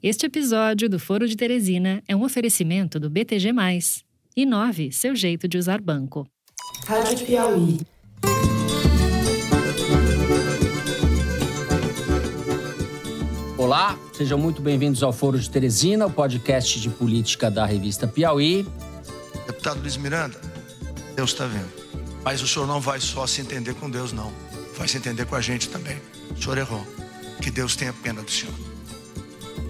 Este episódio do Foro de Teresina é um oferecimento do BTG+. Inove seu jeito de usar banco. Rádio Piauí. Olá, sejam muito bem-vindos ao Foro de Teresina, o podcast de política da revista Piauí. Deputado Luiz Miranda, Deus está vendo. Mas o senhor não vai só se entender com Deus, não. Vai se entender com a gente também. O senhor errou. Que Deus tenha pena do senhor.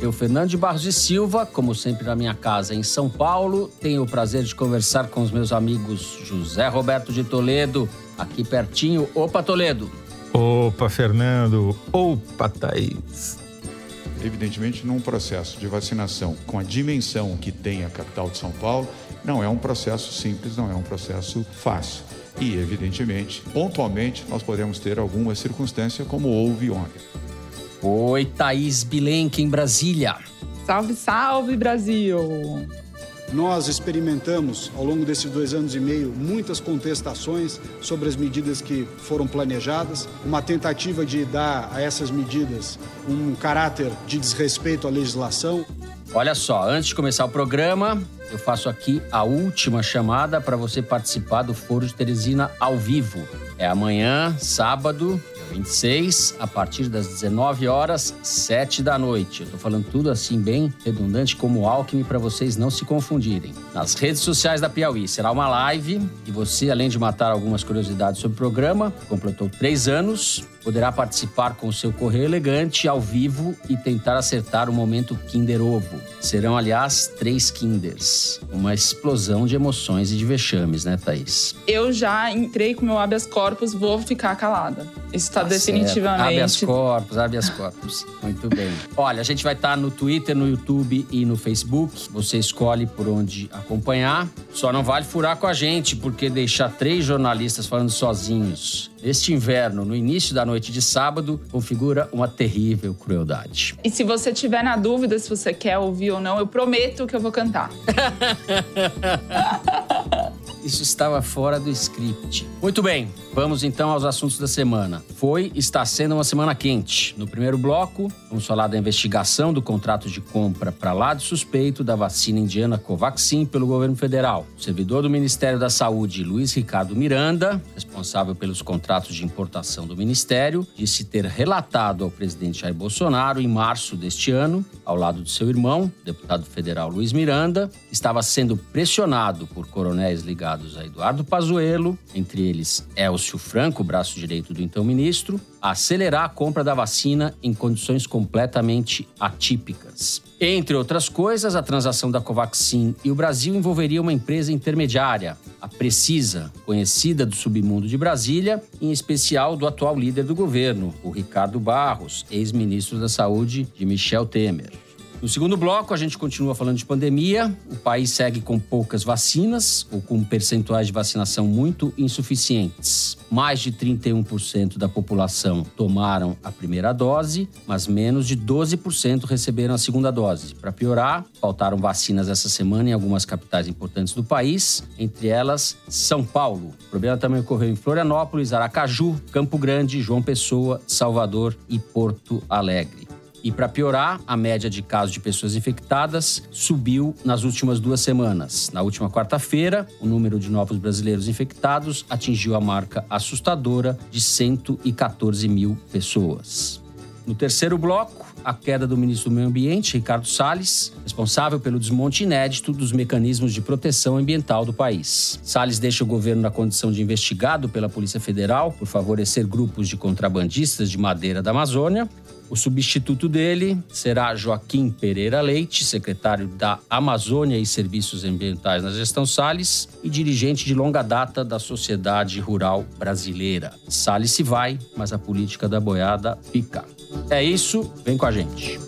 Eu, Fernando de Barros e Silva, como sempre na minha casa em São Paulo, tenho o prazer de conversar com os meus amigos José Roberto de Toledo, aqui pertinho. Opa, Toledo! Opa, Fernando! Opa, Thaís! Evidentemente, num processo de vacinação com a dimensão que tem a capital de São Paulo, não é um processo simples, não é um processo fácil. E, evidentemente, pontualmente, nós podemos ter alguma circunstância como houve ontem. Oi, Thaís Bilenque, em Brasília. Salve, salve, Brasil! Nós experimentamos, ao longo desses dois anos e meio, muitas contestações sobre as medidas que foram planejadas, uma tentativa de dar a essas medidas um caráter de desrespeito à legislação. Olha só, antes de começar o programa, eu faço aqui a última chamada para você participar do Foro de Teresina ao vivo. É amanhã, sábado, 26, a partir das 19 horas, 7 da noite. Eu tô falando tudo assim bem redundante como Alckmin para vocês não se confundirem. Nas redes sociais da Piauí será uma live e você, além de matar algumas curiosidades sobre o programa, completou três anos, poderá participar com o seu correio elegante ao vivo e tentar acertar o momento Kinder Ovo. Serão, aliás, três Kinders. Uma explosão de emoções e de vexames, né, Thaís? Eu já entrei com meu habeas corpus, vou ficar calada. Isso tá, Tá definitivamente. certo. Habeas corpus, habeas corpus. Muito bem. Olha, a gente vai estar no Twitter, no YouTube e no Facebook. Você escolhe por onde acompanhar. Só não vale furar com a gente, porque deixar três jornalistas falando sozinhos este inverno, no início da noite de sábado, configura uma terrível crueldade. E se você tiver na dúvida se você quer ouvir ou não, eu prometo que eu vou cantar. Isso estava fora do script. Muito bem, vamos então aos assuntos da semana. Foi, está sendo uma semana quente. No primeiro bloco, vamos falar da investigação do contrato de compra para lá de suspeito da vacina indiana Covaxin pelo governo federal. O servidor do Ministério da Saúde, Luiz Ricardo Miranda, responsável pelos contratos de importação do ministério, disse ter relatado ao presidente Jair Bolsonaro em março deste ano, ao lado de seu irmão, deputado federal Luiz Miranda, estava sendo pressionado por coronéis ligados a Eduardo Pazuello, entre eles Elcio Franco, braço direito do então ministro, a acelerar a compra da vacina em condições completamente atípicas. Entre outras coisas, a transação da Covaxin e o Brasil envolveria uma empresa intermediária, a Precisa, conhecida do submundo de Brasília, em especial do atual líder do governo, o Ricardo Barros, ex-ministro da Saúde de Michel Temer. No segundo bloco, a gente continua falando de pandemia. O país segue com poucas vacinas ou com percentuais de vacinação muito insuficientes. Mais de 31% da população tomaram a primeira dose, mas menos de 12% receberam a segunda dose. Para piorar, faltaram vacinas essa semana em algumas capitais importantes do país, entre elas São Paulo. O problema também ocorreu em Florianópolis, Aracaju, Campo Grande, João Pessoa, Salvador e Porto Alegre. E para piorar, a média de casos de pessoas infectadas subiu nas últimas duas semanas. Na última quarta-feira, o número de novos brasileiros infectados atingiu a marca assustadora de 114 mil pessoas. No terceiro bloco, a queda do ministro do Meio Ambiente, Ricardo Salles, responsável pelo desmonte inédito dos mecanismos de proteção ambiental do país. Salles deixa o governo na condição de investigado pela Polícia Federal por favorecer grupos de contrabandistas de madeira da Amazônia. O substituto dele será Joaquim Pereira Leite, secretário da Amazônia e Serviços Ambientais na gestão Salles e dirigente de longa data da Sociedade Rural Brasileira. Salles se vai, mas a política da boiada fica. É isso, vem com a gente.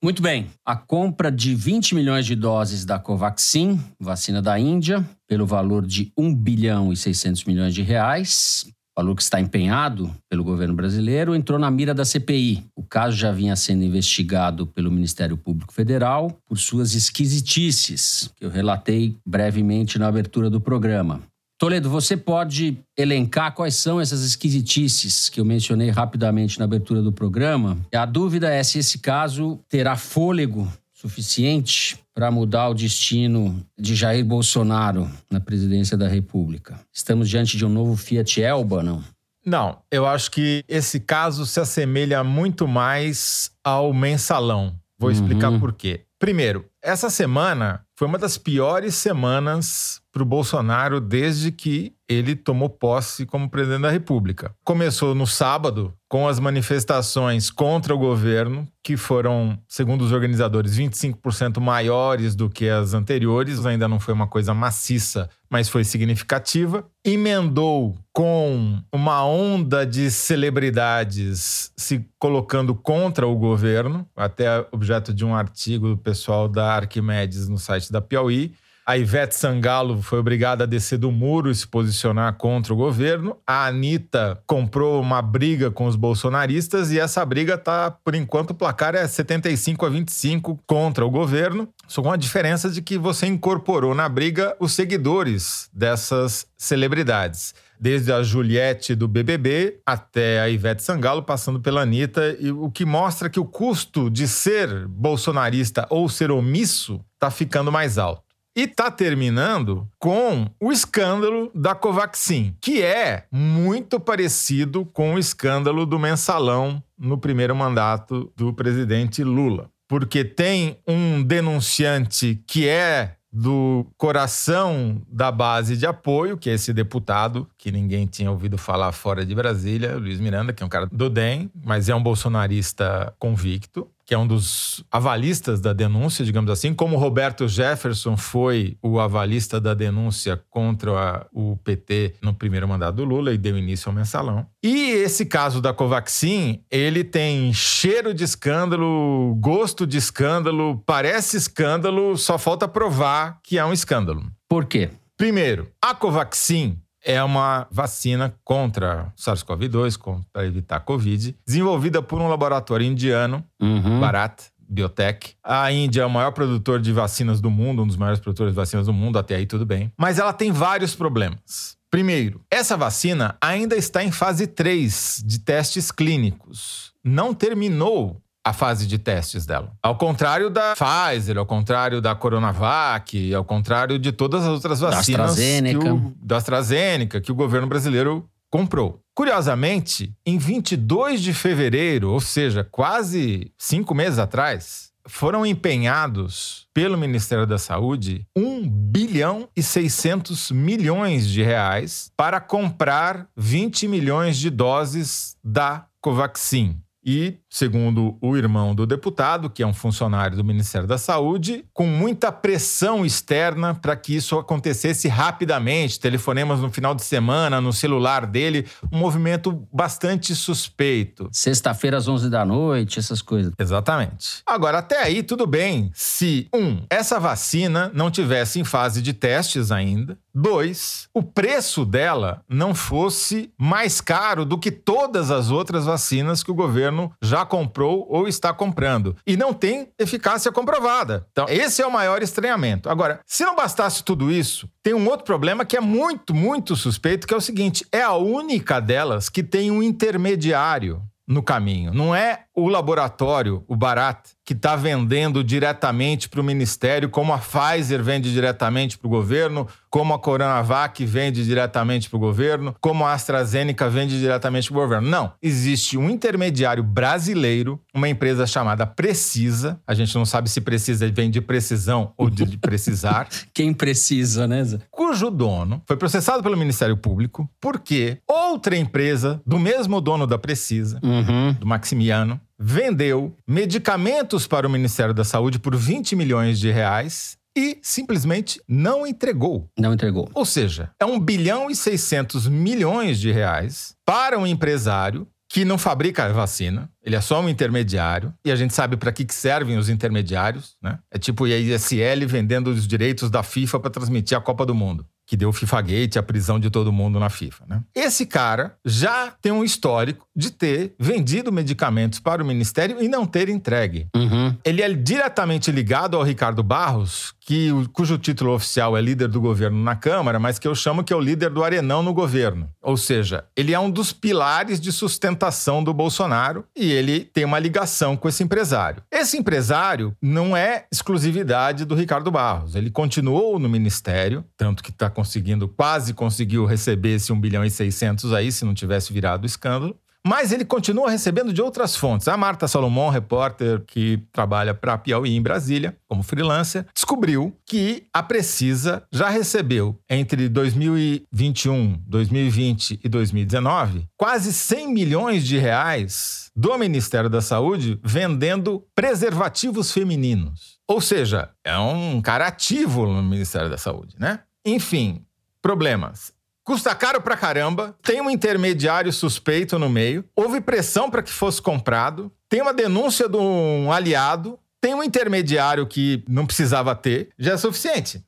Muito bem. A compra de 20 milhões de doses da Covaxin, vacina da Índia, pelo valor de 1 bilhão e 600 milhões de reais, valor que está empenhado pelo governo brasileiro, entrou na mira da CPI. O caso já vinha sendo investigado pelo Ministério Público Federal por suas esquisitices, que eu relatei brevemente na abertura do programa. Toledo, você pode elencar quais são essas esquisitices que eu mencionei rapidamente na abertura do programa? A dúvida é se esse caso terá fôlego suficiente para mudar o destino de Jair Bolsonaro na presidência da República. Estamos diante de um novo Fiat Elba, não? Não, eu acho que esse caso se assemelha muito mais ao mensalão. Vou explicar Uhum. por quê. Primeiro, essa semana foi uma das piores semanas para o Bolsonaro desde que ele tomou posse como presidente da República. Começou no sábado com as manifestações contra o governo, que foram, segundo os organizadores, 25% maiores do que as anteriores. Ainda não foi uma coisa maciça, mas foi significativa. Emendou com uma onda de celebridades se colocando contra o governo, até objeto de um artigo do pessoal da Arquimedes no site da Piauí. A Ivete Sangalo foi obrigada a descer do muro e se posicionar contra o governo. A Anitta comprou uma briga com os bolsonaristas e essa briga tá, por enquanto, o placar é 75 a 25 contra o governo. Só com a diferença de que você incorporou na briga os seguidores dessas celebridades. Desde a Juliette do BBB até a Ivete Sangalo, passando pela Anitta, e o que mostra que o custo de ser bolsonarista ou ser omisso tá ficando mais alto. E tá terminando com o escândalo da Covaxin, que é muito parecido com o escândalo do mensalão no primeiro mandato do presidente Lula. Porque tem um denunciante que é do coração da base de apoio, que é esse deputado que ninguém tinha ouvido falar fora de Brasília, Luiz Miranda, que é um cara do DEM, mas é um bolsonarista convicto que é um dos avalistas da denúncia, digamos assim, como Roberto Jefferson foi o avalista da denúncia contra o PT no primeiro mandato do Lula e deu início ao mensalão. E esse caso da Covaxin, ele tem cheiro de escândalo, gosto de escândalo, parece escândalo, só falta provar que é um escândalo. Por quê? Primeiro, a Covaxin é uma vacina contra SARS-CoV-2, para evitar a Covid, desenvolvida por um laboratório indiano, Uhum. Bharat Biotech. A Índia é o maior produtor de vacinas do mundo, um dos maiores produtores de vacinas do mundo, até aí tudo bem. Mas ela tem vários problemas. Primeiro, essa vacina ainda está em fase 3 de testes clínicos. Não terminou a fase de testes dela. Ao contrário da Pfizer, ao contrário da Coronavac, ao contrário de todas as outras Da vacinas AstraZeneca. que o, da AstraZeneca que o governo brasileiro comprou. Curiosamente, em 22 de fevereiro, ou seja, quase cinco meses atrás, foram empenhados pelo Ministério da Saúde 1 bilhão e 600 milhões de reais para comprar 20 milhões de doses da Covaxin. E, segundo o irmão do deputado, que é um funcionário do Ministério da Saúde, com muita pressão externa para que isso acontecesse rapidamente, telefonemas no final de semana, no celular dele, um movimento bastante suspeito. Sexta-feira às 11 da noite, essas coisas. Exatamente. Agora, até aí, tudo bem se, um, essa vacina não tivesse em fase de testes ainda. Dois, o preço dela não fosse mais caro do que todas as outras vacinas que o governo já comprou ou está comprando. E não tem eficácia comprovada. Então, esse é o maior estranhamento. Agora, se não bastasse tudo isso, tem um outro problema que é muito, muito suspeito, que é o seguinte: é a única delas que tem um intermediário no caminho. Não é o laboratório, o Barat, que está vendendo diretamente para o ministério, como a Pfizer vende diretamente para o governo, como a Coronavac vende diretamente para o governo, como a AstraZeneca vende diretamente para o governo. Não. Existe um intermediário brasileiro, uma empresa chamada Precisa. A gente não sabe se precisa vem de precisão ou de precisar Quem precisa, né? Cujo dono foi processado pelo Ministério Público porque outra empresa do mesmo dono da Precisa, Uhum. do Maximiano, vendeu medicamentos para o Ministério da Saúde por 20 milhões de reais e simplesmente não entregou. Não entregou. Ou seja, é 1 bilhão e 600 milhões de reais para um empresário que não fabrica a vacina, ele é só um intermediário, e a gente sabe para que que servem os intermediários, né? É tipo a ISL vendendo os direitos da FIFA para transmitir a Copa do Mundo, que deu o FIFA Gate, a prisão de todo mundo na FIFA, né? Esse cara já tem um histórico de ter vendido medicamentos para o ministério e não ter entregue. Uhum. Ele é diretamente ligado ao Ricardo Barros, que, cujo título oficial é líder do governo na Câmara, mas que eu chamo que é o líder do arenão no governo. Ou seja, ele é um dos pilares de sustentação do Bolsonaro e ele tem uma ligação com esse empresário. Esse empresário não é exclusividade do Ricardo Barros. Ele continuou no ministério, tanto que está conseguindo, quase conseguiu receber esse 1 bilhão e 600 aí, se não tivesse virado escândalo. Mas ele continua recebendo de outras fontes. A Marta Salomão, repórter que trabalha para a Piauí em Brasília, como freelancer, descobriu que a Precisa já recebeu entre 2021, 2020 e 2019 quase 100 milhões de reais do Ministério da Saúde vendendo preservativos femininos. Ou seja, é um cara ativo no Ministério da Saúde, né? Enfim, problemas. Custa caro pra caramba, tem um intermediário suspeito no meio, houve pressão para que fosse comprado, tem uma denúncia de um aliado, tem um intermediário que não precisava ter, já é suficiente.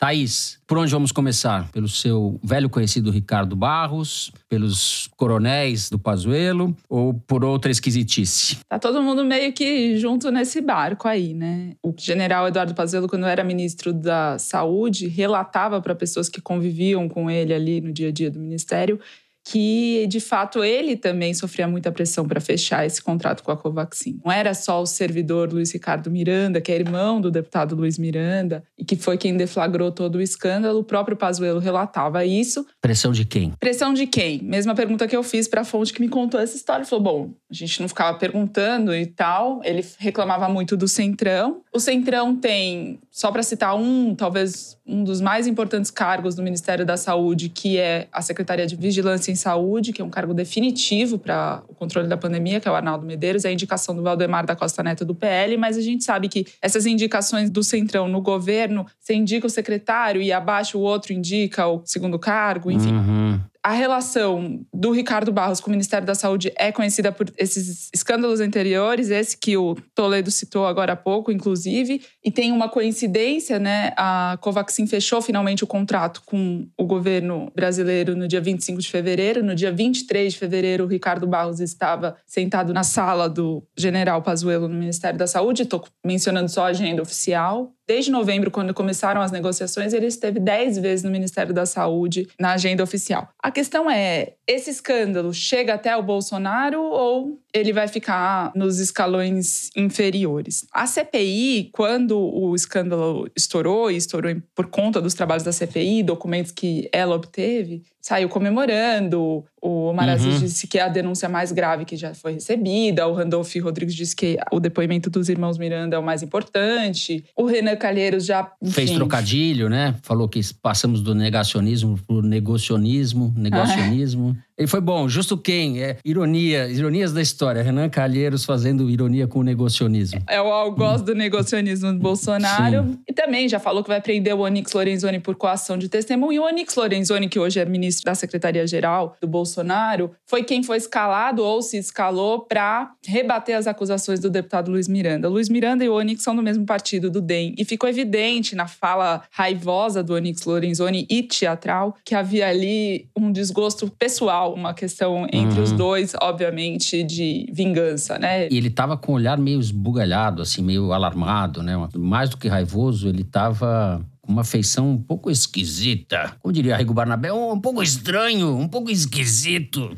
Thaís, por onde vamos começar? Pelo seu velho conhecido Ricardo Barros, pelos coronéis do Pazuello ou por outra esquisitice? Tá todo mundo meio que junto nesse barco aí, né? O general Eduardo Pazuello, quando era ministro da Saúde, relatava para pessoas que conviviam com ele ali no dia a dia do ministério que de fato ele também sofria muita pressão para fechar esse contrato com a Covaxin. Não era só o servidor Luiz Ricardo Miranda, que é irmão do deputado Luiz Miranda, e que foi quem deflagrou todo o escândalo, o próprio Pazuello relatava isso. Pressão de quem? Pressão de quem? Mesma pergunta que eu fiz para a fonte que me contou essa história. Ele falou: bom, a gente não ficava perguntando e tal. Ele reclamava muito do Centrão. O Centrão tem, só para citar um, talvez um dos mais importantes cargos do Ministério da Saúde, que é a Secretaria de Vigilância em Saúde, que é um cargo definitivo para o controle da pandemia, que é o Arnaldo Medeiros, é a indicação do Valdemar da Costa Neto do PL, mas a gente sabe que essas indicações do Centrão no governo, você indica o secretário e abaixo o outro indica o segundo cargo, enfim. Uhum a relação do Ricardo Barros com o Ministério da Saúde é conhecida por esses escândalos anteriores, esse que o Toledo citou agora há pouco, inclusive, e tem uma coincidência, né? A Covaxin fechou finalmente o contrato com o governo brasileiro no dia 25 de fevereiro. No dia 23 de fevereiro, o Ricardo Barros estava sentado na sala do general Pazuello no Ministério da Saúde. Estou mencionando só a agenda oficial. Desde novembro, quando começaram as negociações, ele esteve 10 vezes no Ministério da Saúde na agenda oficial. A questão é: esse escândalo chega até o Bolsonaro ou ele vai ficar nos escalões inferiores? A CPI, quando o escândalo estourou, e estourou por conta dos trabalhos da CPI, documentos que ela obteve, saiu comemorando. O Omar uhum. Aziz disse que é a denúncia mais grave que já foi recebida. O Randolph Rodrigues disse que o depoimento dos irmãos Miranda é o mais importante. O Renan Calheiros já. Enfim. Fez trocadilho, né? Falou que passamos do negacionismo para negacionismo, negacionismo. Ah. Ele foi bom, justo quem? É, ironia, ironias da história. Renan Calheiros fazendo ironia com o negacionismo. É o algoz do negacionismo do Bolsonaro. Sim. E também já falou que vai prender o Onyx Lorenzoni por coação de testemunho. E o Onyx Lorenzoni, que hoje é ministro da Secretaria-Geral do Bolsonaro, foi quem foi escalado ou se escalou para rebater as acusações do deputado Luiz Miranda. Luiz Miranda e o Onyx são do mesmo partido, do DEM. E ficou evidente na fala raivosa do Onyx Lorenzoni e teatral que havia ali um desgosto pessoal uma questão entre uhum. os dois, obviamente, de vingança, né? E ele tava com o olhar meio esbugalhado, assim, meio alarmado, né? Mais do que raivoso, ele tava com uma feição um pouco esquisita. Como diria Rigo Barnabé, um pouco estranho, um pouco esquisito.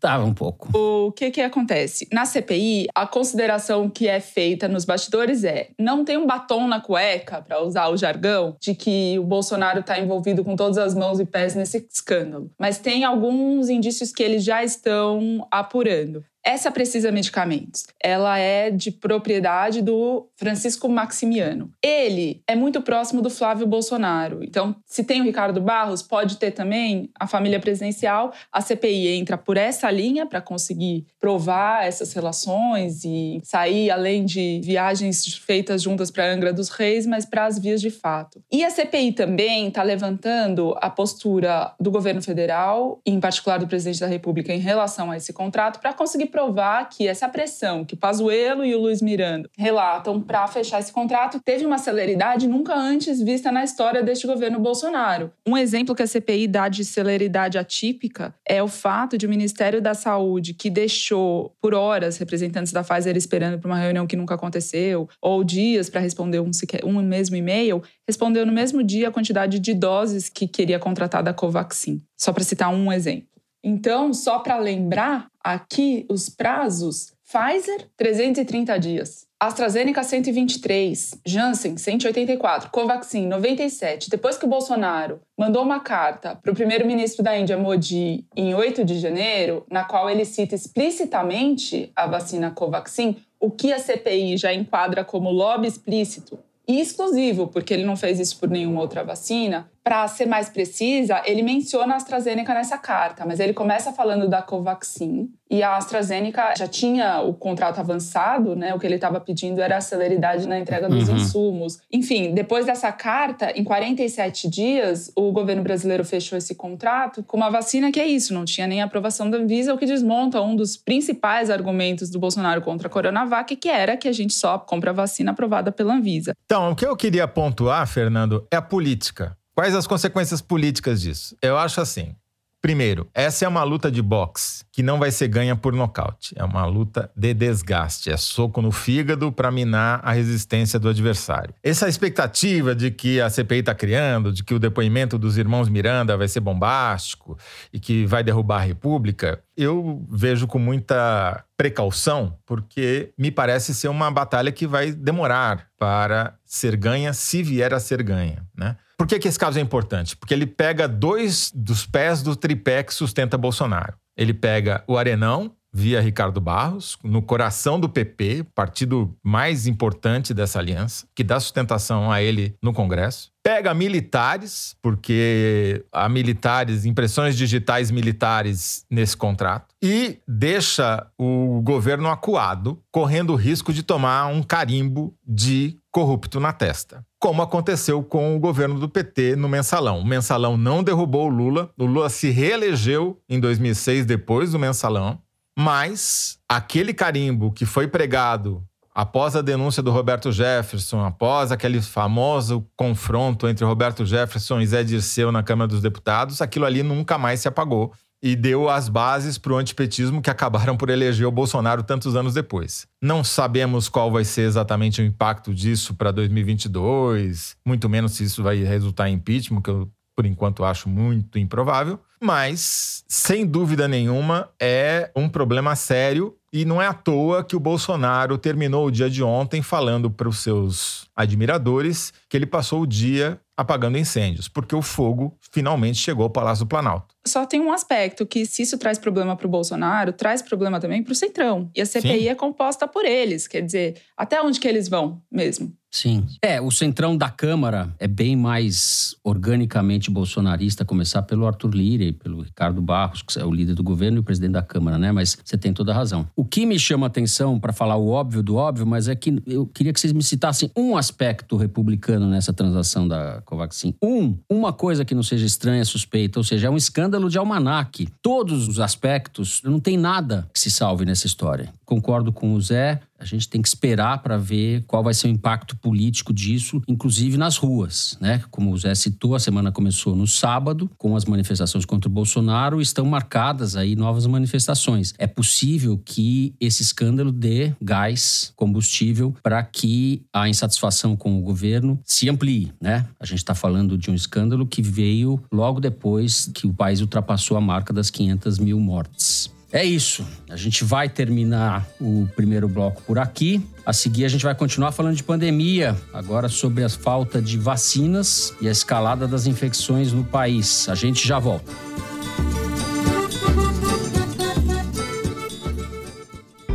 Tava um pouco. O que que acontece? Na CPI, a consideração que é feita nos bastidores é: não tem um batom na cueca, para usar o jargão, de que o Bolsonaro está envolvido com todas as mãos e pés nesse escândalo. Mas tem alguns indícios que eles já estão apurando. Essa Precisa Medicamentos, ela é de propriedade do Francisco Maximiano. Ele é muito próximo do Flávio Bolsonaro. Então, se tem o Ricardo Barros, pode ter também a família presidencial. A CPI entra por essa linha para conseguir provar essas relações e sair além de viagens feitas juntas para Angra dos Reis, mas para as vias de fato. E a CPI também está levantando a postura do governo federal, em particular do presidente da República, em relação a esse contrato, para conseguir provar que essa pressão que Pazuello e o Luiz Miranda relatam para fechar esse contrato teve uma celeridade nunca antes vista na história deste governo Bolsonaro. Um exemplo que a CPI dá de celeridade atípica é o fato de o Ministério da Saúde, que deixou por horas representantes da Pfizer esperando para uma reunião que nunca aconteceu, ou dias para responder um, um mesmo e-mail, respondeu no mesmo dia a quantidade de doses que queria contratar da Covaxin. Só para citar um exemplo. Então, só para lembrar, aqui os prazos: Pfizer, 330 dias. AstraZeneca 123, Janssen 184, Covaxin 97. Depois que o Bolsonaro mandou uma carta para o primeiro-ministro da Índia, Modi, em 8 de janeiro, na qual ele cita explicitamente a vacina Covaxin, o que a CPI já enquadra como lobby explícito e exclusivo, porque ele não fez isso por nenhuma outra vacina, para ser mais precisa, ele menciona a AstraZeneca nessa carta, mas ele começa falando da Covaxin e a AstraZeneca já tinha o contrato avançado, né? O que ele estava pedindo era a celeridade na entrega dos uhum. insumos. Enfim, depois dessa carta, em 47 dias, o governo brasileiro fechou esse contrato com uma vacina que é isso, não tinha nem aprovação da Anvisa, o que desmonta um dos principais argumentos do Bolsonaro contra a Coronavac, que era que a gente só compra vacina aprovada pela Anvisa. Então, o que eu queria pontuar, Fernando, é a política. Quais as consequências políticas disso? Eu acho assim. Primeiro, essa é uma luta de boxe que não vai ser ganha por nocaute. É uma luta de desgaste. É soco no fígado para minar a resistência do adversário. Essa expectativa de que a CPI está criando, de que o depoimento dos irmãos Miranda vai ser bombástico e que vai derrubar a República, eu vejo com muita precaução, porque me parece ser uma batalha que vai demorar para ser ganha, se vier a ser ganha, né? Por que, que esse caso é importante? Porque ele pega dois dos pés do tripé que sustenta Bolsonaro. Ele pega o Arenão, via Ricardo Barros, no coração do PP, partido mais importante dessa aliança, que dá sustentação a ele no Congresso. Pega militares, porque há militares, impressões digitais militares nesse contrato, e deixa o governo acuado, correndo o risco de tomar um carimbo de corrupto na testa. Como aconteceu com o governo do PT no mensalão. O mensalão não derrubou o Lula, o Lula se reelegeu em 2006 depois do mensalão, mas aquele carimbo que foi pregado após a denúncia do Roberto Jefferson, após aquele famoso confronto entre Roberto Jefferson e Zé Dirceu na Câmara dos Deputados, aquilo ali nunca mais se apagou e deu as bases para o antipetismo que acabaram por eleger o Bolsonaro tantos anos depois. Não sabemos qual vai ser exatamente o impacto disso para 2022, muito menos se isso vai resultar em impeachment, que eu por enquanto acho muito improvável, mas sem dúvida nenhuma é um problema sério e não é à toa que o Bolsonaro terminou o dia de ontem falando para os seus admiradores que ele passou o dia apagando incêndios, porque o fogo finalmente chegou ao Palácio do Planalto. Só tem um aspecto que, se isso traz problema para o Bolsonaro, traz problema também para o Centrão. E a CPI Sim. é composta por eles, quer dizer, até onde que eles vão mesmo? Sim. É, o centrão da Câmara é bem mais organicamente bolsonarista, começar pelo Arthur Lira e pelo Ricardo Barros, que é o líder do governo e o presidente da Câmara, né? Mas você tem toda a razão. O que me chama atenção, para falar o óbvio do óbvio, mas é que eu queria que vocês me citassem um aspecto republicano nessa transação da Covaxin. Um, uma coisa que não seja estranha, suspeita, ou seja, é um escândalo de almanaque. Todos os aspectos, não tem nada que se salve nessa história. Concordo com o Zé, a gente tem que esperar para ver qual vai ser o impacto político disso, inclusive nas ruas, né? Como o Zé citou, a semana começou no sábado, com as manifestações contra o Bolsonaro, estão marcadas aí novas manifestações. É possível que esse escândalo dê gás, combustível, para que a insatisfação com o governo se amplie, né? A gente está falando de um escândalo que veio logo depois que o país ultrapassou a marca das 500 mil mortes. É isso. A gente vai terminar o primeiro bloco por aqui. A seguir, a gente vai continuar falando de pandemia, agora sobre a falta de vacinas e a escalada das infecções no país. A gente já volta.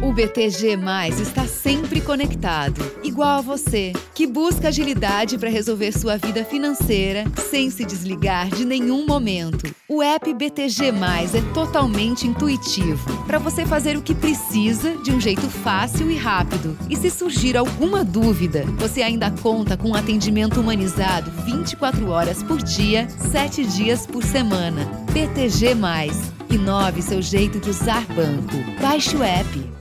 O BTG Mais está sempre conectado, igual a você, que busca agilidade para resolver sua vida financeira sem se desligar de nenhum momento. O app BTG é totalmente intuitivo para você fazer o que precisa de um jeito fácil e rápido. E se surgir alguma dúvida, você ainda conta com um atendimento humanizado 24 horas por dia, 7 dias por semana. BTG. Inove seu jeito de usar banco. Baixe o app.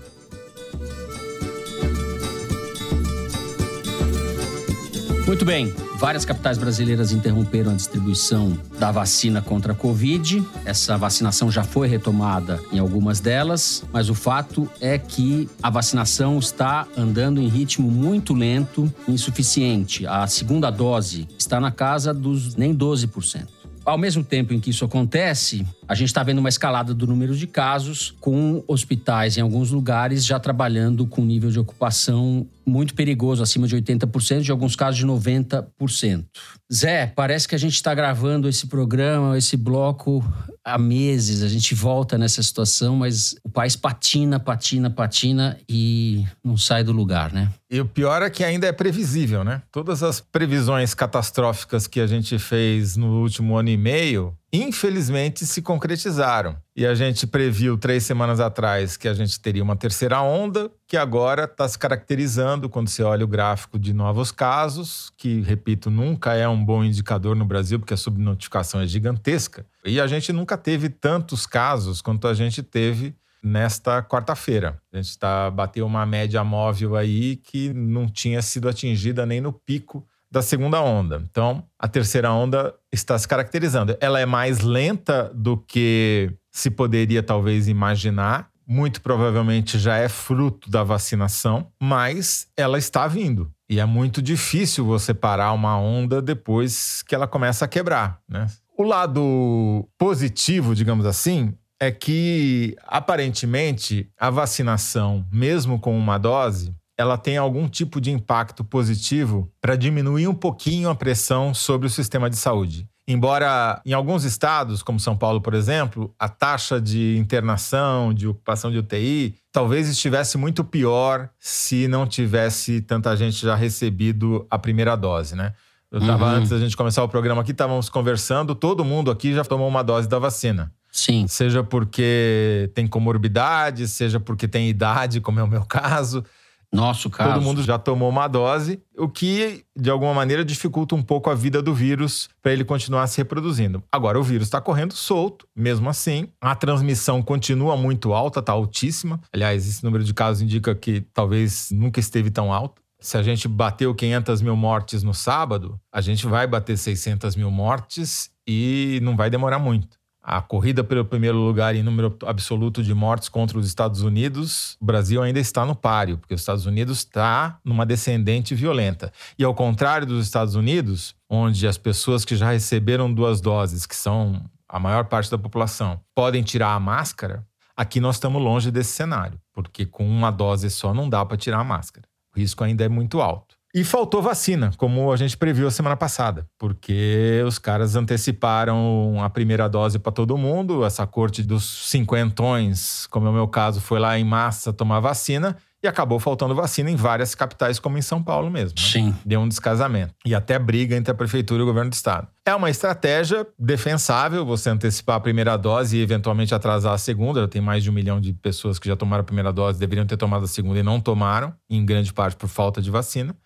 Muito bem. Várias capitais brasileiras interromperam a distribuição da vacina contra a Covid. Essa vacinação já foi retomada em algumas delas, mas o fato é que a vacinação está andando em ritmo muito lento e insuficiente. A segunda dose está na casa dos nem 12%. Ao mesmo tempo em que isso acontece, a gente está vendo uma escalada do número de casos, com hospitais em alguns lugares já trabalhando com nível de ocupação muito perigoso, acima de 80%, de alguns casos de 90%. Zé, parece que a gente está gravando esse programa, esse bloco há meses. A gente volta nessa situação, mas o país patina, patina, patina e não sai do lugar, né? E o pior é que ainda é previsível, né? Todas as previsões catastróficas que a gente fez no último ano e meio infelizmente se concretizaram. E a gente previu três semanas atrás que a gente teria uma terceira onda, que agora está se caracterizando quando você olha o gráfico de novos casos, que, repito, nunca é um bom indicador no Brasil, porque a subnotificação é gigantesca. E a gente nunca teve tantos casos quanto a gente teve nesta quarta-feira. A gente tá, bateu uma média móvel aí que não tinha sido atingida nem no pico da segunda onda. Então, a terceira onda está se caracterizando. Ela é mais lenta do que se poderia talvez imaginar. Muito provavelmente já é fruto da vacinação, mas ela está vindo. E é muito difícil você parar uma onda depois que ela começa a quebrar, né? O lado positivo, digamos assim, é que aparentemente a vacinação, mesmo com uma dose, ela tem algum tipo de impacto positivo para diminuir um pouquinho a pressão sobre o sistema de saúde. Embora em alguns estados, como São Paulo, por exemplo, a taxa de internação, de ocupação de UTI, talvez estivesse muito pior se não tivesse tanta gente já recebido a primeira dose, né? Eu estava uhum. antes da gente começar o programa aqui, estávamos conversando, todo mundo aqui já tomou uma dose da vacina. Sim. Seja porque tem comorbidade, seja porque tem idade, como é o meu caso. Nosso caso. Todo mundo já tomou uma dose, o que de alguma maneira dificulta um pouco a vida do vírus para ele continuar se reproduzindo. Agora, o vírus está correndo solto, mesmo assim. A transmissão continua muito alta, está altíssima. Aliás, esse número de casos indica que talvez nunca esteve tão alto. Se a gente bateu 500 mil mortes no sábado, a gente vai bater 600 mil mortes e não vai demorar muito a corrida pelo primeiro lugar em número absoluto de mortes contra os Estados Unidos, o Brasil ainda está no páreo, porque os Estados Unidos está numa descendente violenta. E ao contrário dos Estados Unidos, onde as pessoas que já receberam duas doses, que são a maior parte da população, podem tirar a máscara, aqui nós estamos longe desse cenário, porque com uma dose só não dá para tirar a máscara. O risco ainda é muito alto. E faltou vacina, como a gente previu a semana passada, porque os caras anteciparam a primeira dose para todo mundo. Essa corte dos cinquentões, como é o meu caso, foi lá em massa tomar vacina e acabou faltando vacina em várias capitais, como em São Paulo mesmo. Né? Sim. Deu um descasamento. E até briga entre a prefeitura e o governo do estado. É uma estratégia defensável você antecipar a primeira dose e eventualmente atrasar a segunda. Já tem mais de um milhão de pessoas que já tomaram a primeira dose, deveriam ter tomado a segunda e não tomaram, em grande parte por falta de vacina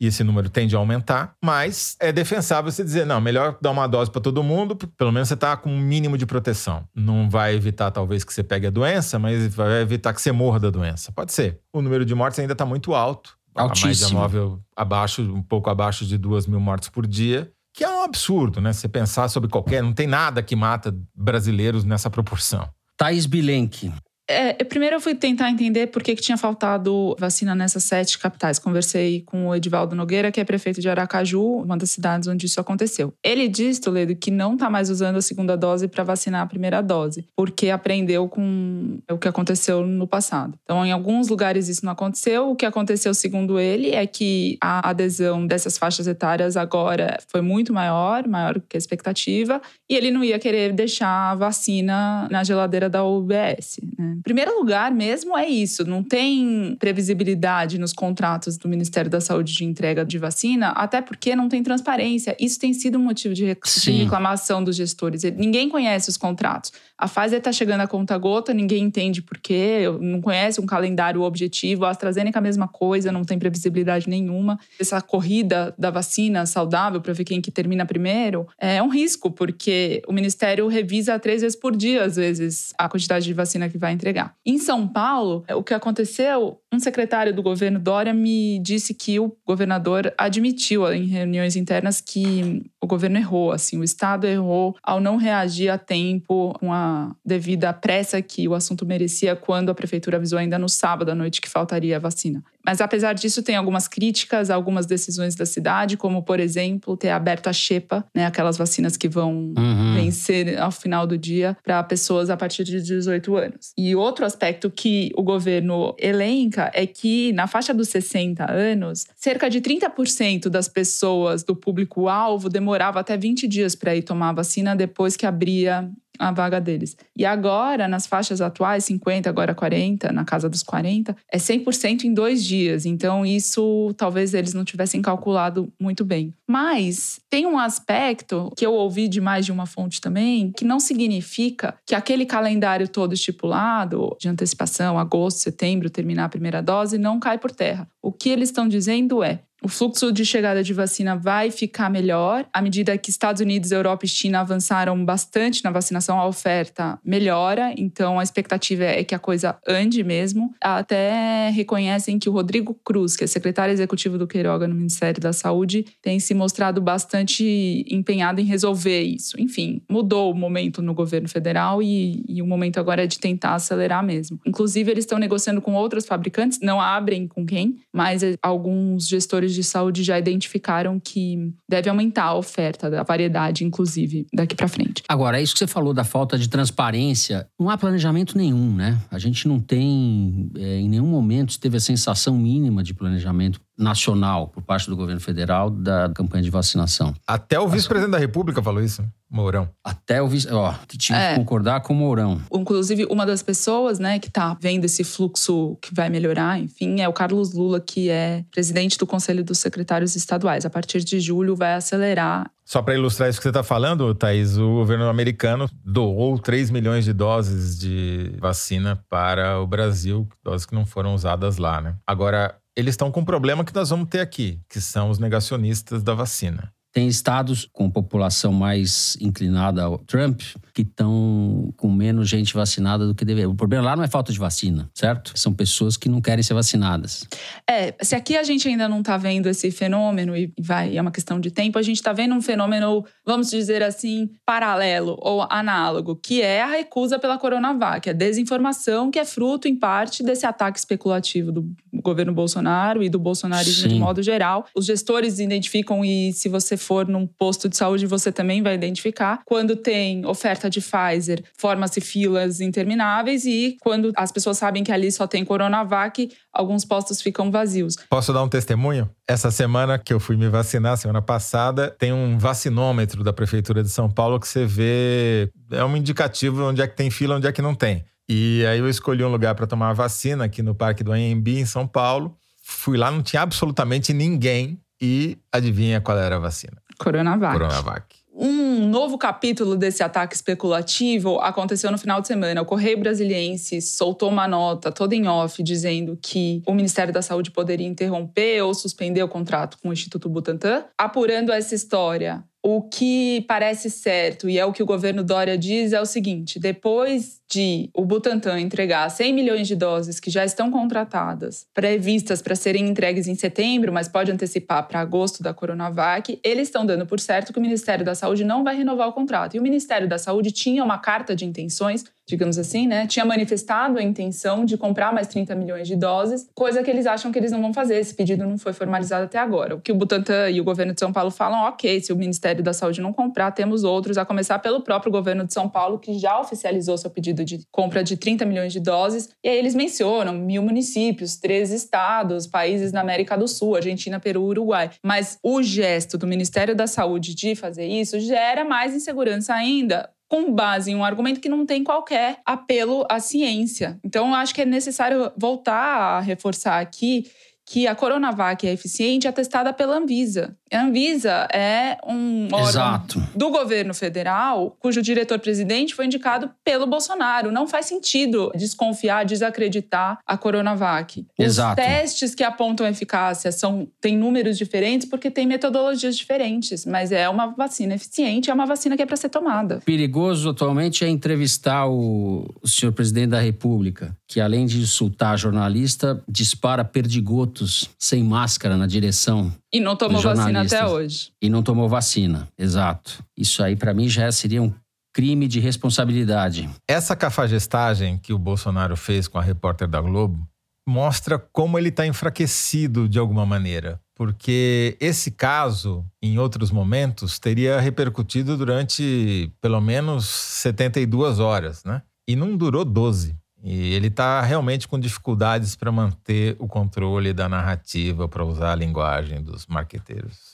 e esse número tende a aumentar, mas é defensável você dizer, não, melhor dar uma dose para todo mundo, pelo menos você está com um mínimo de proteção. Não vai evitar talvez que você pegue a doença, mas vai evitar que você morra da doença. Pode ser. O número de mortes ainda está muito alto. Altíssimo. A média móvel abaixo, um pouco abaixo de duas mil mortes por dia. Que é um absurdo, né? Você pensar sobre qualquer. Não tem nada que mata brasileiros nessa proporção. Thais Bilenque, é, primeiro eu fui tentar entender por que, que tinha faltado vacina nessas sete capitais. Conversei com o Edivaldo Nogueira, que é prefeito de Aracaju, uma das cidades onde isso aconteceu. Ele diz, Toledo, que não está mais usando a segunda dose para vacinar a primeira dose, porque aprendeu com o que aconteceu no passado. Então, em alguns lugares isso não aconteceu. O que aconteceu, segundo ele, é que a adesão dessas faixas etárias agora foi muito maior, maior que a expectativa, e ele não ia querer deixar a vacina na geladeira da UBS, né? Primeiro lugar, mesmo é isso: não tem previsibilidade nos contratos do Ministério da Saúde de entrega de vacina, até porque não tem transparência. Isso tem sido um motivo de, de reclamação dos gestores. Ninguém conhece os contratos. A Pfizer está chegando a conta gota, ninguém entende por quê, não conhece um calendário objetivo. A AstraZeneca a mesma coisa, não tem previsibilidade nenhuma. Essa corrida da vacina saudável para ver quem que termina primeiro é um risco, porque o Ministério revisa três vezes por dia, às vezes, a quantidade de vacina que vai entregar. Em São Paulo, o que aconteceu, um secretário do governo Dória me disse que o governador admitiu em reuniões internas que o governo errou, assim, o Estado errou ao não reagir a tempo com a devida pressa que o assunto merecia quando a prefeitura avisou ainda no sábado à noite que faltaria a vacina. Mas apesar disso, tem algumas críticas a algumas decisões da cidade, como, por exemplo, ter aberto a Xepa, né, aquelas vacinas que vão uhum. vencer ao final do dia para pessoas a partir de 18 anos. E outro aspecto que o governo elenca é que, na faixa dos 60 anos, cerca de 30% das pessoas do público-alvo demorava até 20 dias para ir tomar a vacina depois que abria a vaga deles. E agora, nas faixas atuais, 50, agora 40, na casa dos 40, é 100% em dois dias. Então, isso talvez eles não tivessem calculado muito bem. Mas tem um aspecto que eu ouvi de mais de uma fonte também, que não significa que aquele calendário todo estipulado, de antecipação, agosto, setembro, terminar a primeira dose, não cai por terra. O que eles estão dizendo é: o fluxo de chegada de vacina vai ficar melhor à medida que Estados Unidos, Europa e China avançaram bastante na vacinação, a oferta melhora, então a expectativa é que a coisa ande mesmo. Até reconhecem que o Rodrigo Cruz, que é secretário executivo do Queiroga no Ministério da Saúde, tem se mostrado bastante empenhado em resolver isso. Enfim, mudou o momento no governo federal e, e o momento agora é de tentar acelerar mesmo. Inclusive, eles estão negociando com outros fabricantes, não abrem com quem, mas alguns gestores de saúde já identificaram que deve aumentar a oferta, da variedade, inclusive, daqui para frente. Agora, isso que você falou da falta de transparência. Não há planejamento nenhum, né? A gente não tem, é, em nenhum momento, teve a sensação mínima de planejamento nacional por parte do governo federal da campanha de vacinação. Até o vice-presidente da República falou isso. Mourão. Até o vice, ó, tinha é. que concordar com o Mourão. Inclusive, uma das pessoas, né, que tá vendo esse fluxo que vai melhorar, enfim, é o Carlos Lula, que é presidente do Conselho dos Secretários Estaduais. A partir de julho vai acelerar. Só para ilustrar isso que você está falando, Thaís, o governo americano doou 3 milhões de doses de vacina para o Brasil, doses que não foram usadas lá, né? Agora, eles estão com um problema que nós vamos ter aqui, que são os negacionistas da vacina. Tem estados com população mais inclinada ao Trump que estão com menos gente vacinada do que deveria. O problema lá não é falta de vacina, certo? São pessoas que não querem ser vacinadas. É, se aqui a gente ainda não está vendo esse fenômeno e vai, é uma questão de tempo, a gente está vendo um fenômeno, vamos dizer assim, paralelo ou análogo, que é a recusa pela Coronavac, a desinformação que é fruto, em parte, desse ataque especulativo do governo Bolsonaro e do bolsonarismo Sim. de modo geral. Os gestores identificam e se você for num posto de saúde, você também vai identificar. Quando tem oferta de Pfizer, forma-se filas intermináveis e quando as pessoas sabem que ali só tem Coronavac, alguns postos ficam vazios. Posso dar um testemunho? Essa semana que eu fui me vacinar, semana passada, tem um vacinômetro da Prefeitura de São Paulo que você vê. É um indicativo onde é que tem fila, onde é que não tem. E aí eu escolhi um lugar para tomar a vacina aqui no Parque do AMB, em São Paulo. Fui lá, não tinha absolutamente ninguém e adivinha qual era a vacina? Coronavac. Coronavac. Um novo capítulo desse ataque especulativo aconteceu no final de semana. O Correio Brasiliense soltou uma nota toda em off dizendo que o Ministério da Saúde poderia interromper ou suspender o contrato com o Instituto Butantan. Apurando essa história, o que parece certo e é o que o governo Dória diz é o seguinte: depois de o Butantan entregar 100 milhões de doses que já estão contratadas, previstas para serem entregues em setembro, mas pode antecipar para agosto da Coronavac, eles estão dando por certo que o Ministério da Saúde não vai renovar o contrato. E o Ministério da Saúde tinha uma carta de intenções digamos assim, né, tinha manifestado a intenção de comprar mais 30 milhões de doses, coisa que eles acham que eles não vão fazer. Esse pedido não foi formalizado até agora. O que o Butantan e o governo de São Paulo falam, ok, se o Ministério da Saúde não comprar, temos outros, a começar pelo próprio governo de São Paulo, que já oficializou seu pedido de compra de 30 milhões de doses. E aí eles mencionam mil municípios, três estados, países na América do Sul, Argentina, Peru, Uruguai. Mas o gesto do Ministério da Saúde de fazer isso gera mais insegurança ainda com base em um argumento que não tem qualquer apelo à ciência. Então, eu acho que é necessário voltar a reforçar aqui que a Coronavac é eficiente é testada pela Anvisa. A Anvisa é um órgão Exato. do governo federal cujo diretor-presidente foi indicado pelo Bolsonaro. Não faz sentido desconfiar, desacreditar a Coronavac. Exato. Os testes que apontam eficácia são têm números diferentes porque têm metodologias diferentes, mas é uma vacina eficiente, é uma vacina que é para ser tomada. Perigoso atualmente é entrevistar o, o senhor presidente da República, que além de insultar jornalista, dispara perdigotos sem máscara na direção E não tomou Dos vacina até hoje. e não tomou vacina. Exato. Isso aí para mim já seria um crime de responsabilidade. Essa cafagestagem que o Bolsonaro fez com a repórter da Globo mostra como ele está enfraquecido de alguma maneira. Porque esse caso, em outros momentos, teria repercutido durante pelo menos 72 horas, né? E não durou 12. E ele está realmente com dificuldades para manter o controle da narrativa, para usar a linguagem dos marqueteiros.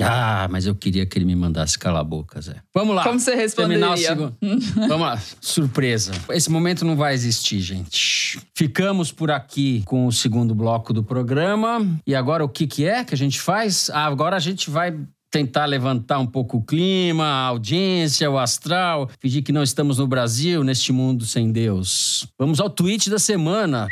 Ah, mas eu queria que ele me mandasse calar a boca, Zé. Vamos lá. Como você responderia? segundo. Vamos lá. Surpresa. Esse momento não vai existir, gente. Ficamos por aqui com o segundo bloco do programa. E agora o que, que é que a gente faz? Ah, agora a gente vai tentar levantar um pouco o clima, a audiência, o astral, fingir que não estamos no Brasil, neste mundo sem Deus. Vamos ao tweet da semana.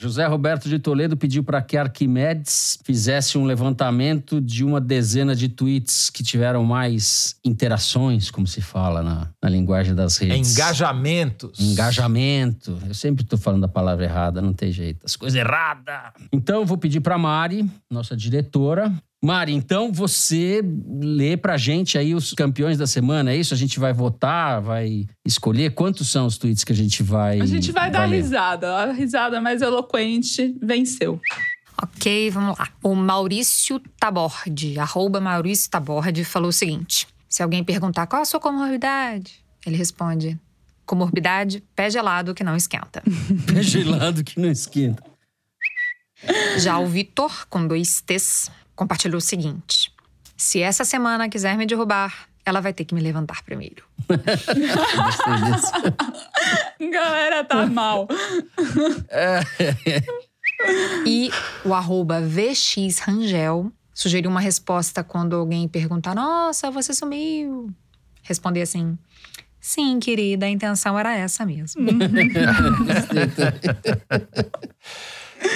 José Roberto de Toledo pediu para que Arquimedes fizesse um levantamento de uma dezena de tweets que tiveram mais interações, como se fala na, na linguagem das redes. Engajamentos. Engajamento. Eu sempre estou falando a palavra errada, não tem jeito. As coisas erradas. Então, eu vou pedir para Mari, nossa diretora. Mari, então você lê pra gente aí os campeões da semana, é isso? A gente vai votar, vai escolher quantos são os tweets que a gente vai A gente vai dar ler? risada. A risada mais eloquente venceu. Ok, vamos lá. O Maurício Tabordi, arroba Maurício Tabordi, falou o seguinte: se alguém perguntar qual a sua comorbidade, ele responde: comorbidade, pé gelado que não esquenta. Pé gelado que não esquenta. Já o Vitor, com dois T's, compartilhou o seguinte: se essa semana quiser me derrubar, ela vai ter que me levantar primeiro. Galera, tá mal. E o arroba VX Rangel sugeriu uma resposta quando alguém perguntar: Nossa, você sumiu. Responder assim: Sim, querida, a intenção era essa mesmo.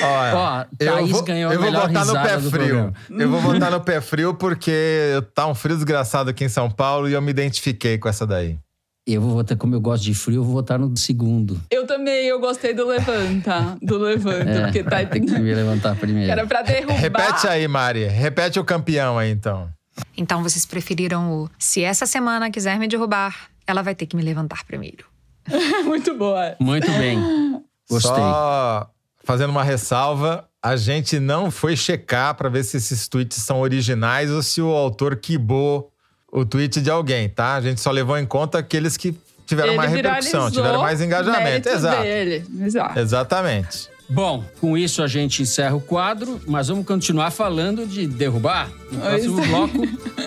Olha, Ó, Thaís ganhou a eu vou melhor botar no pé frio. Eu vou botar no pé frio porque tá um frio desgraçado aqui em São Paulo e eu me identifiquei com essa daí. Eu vou votar, como eu gosto de frio, eu vou votar no segundo. Eu também, eu gostei do levanta. Do levanta, É, porque tá. tem que me levantar primeiro. Era pra derrubar. Repete aí, Mari. Repete o campeão aí, então. Então vocês preferiram o: Se essa semana quiser me derrubar, ela vai ter que me levantar primeiro. Muito boa. Muito bem. Gostei. Só fazendo uma ressalva, a gente não foi checar pra ver se esses tweets são originais ou se o autor quibou o tweet de alguém, tá? A gente só levou em conta aqueles que tiveram Ele mais repercussão, tiveram mais engajamento. Exato. Dele. Exato. Exatamente. Bom, com isso a gente encerra o quadro, mas vamos continuar falando de derrubar. No próximo é. bloco,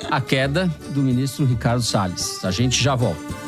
a queda do ministro Ricardo Salles. A gente já volta.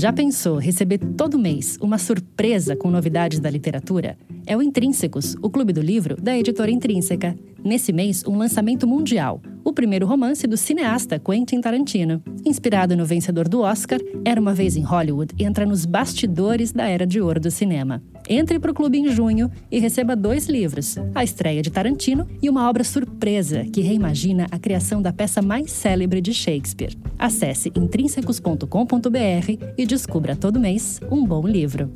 Já pensou receber todo mês uma surpresa com novidades da literatura? É o Intrínsecos, o clube do livro da editora Intrínseca. Nesse mês, um lançamento mundial. O primeiro romance do cineasta Quentin Tarantino. Inspirado no vencedor do Oscar, Era uma Vez em Hollywood entra nos bastidores da era de ouro do cinema. Entre para o clube em junho e receba dois livros: a estreia de Tarantino e uma obra surpresa que reimagina a criação da peça mais célebre de Shakespeare. Acesse intrínsecos.com.br e descubra todo mês um bom livro.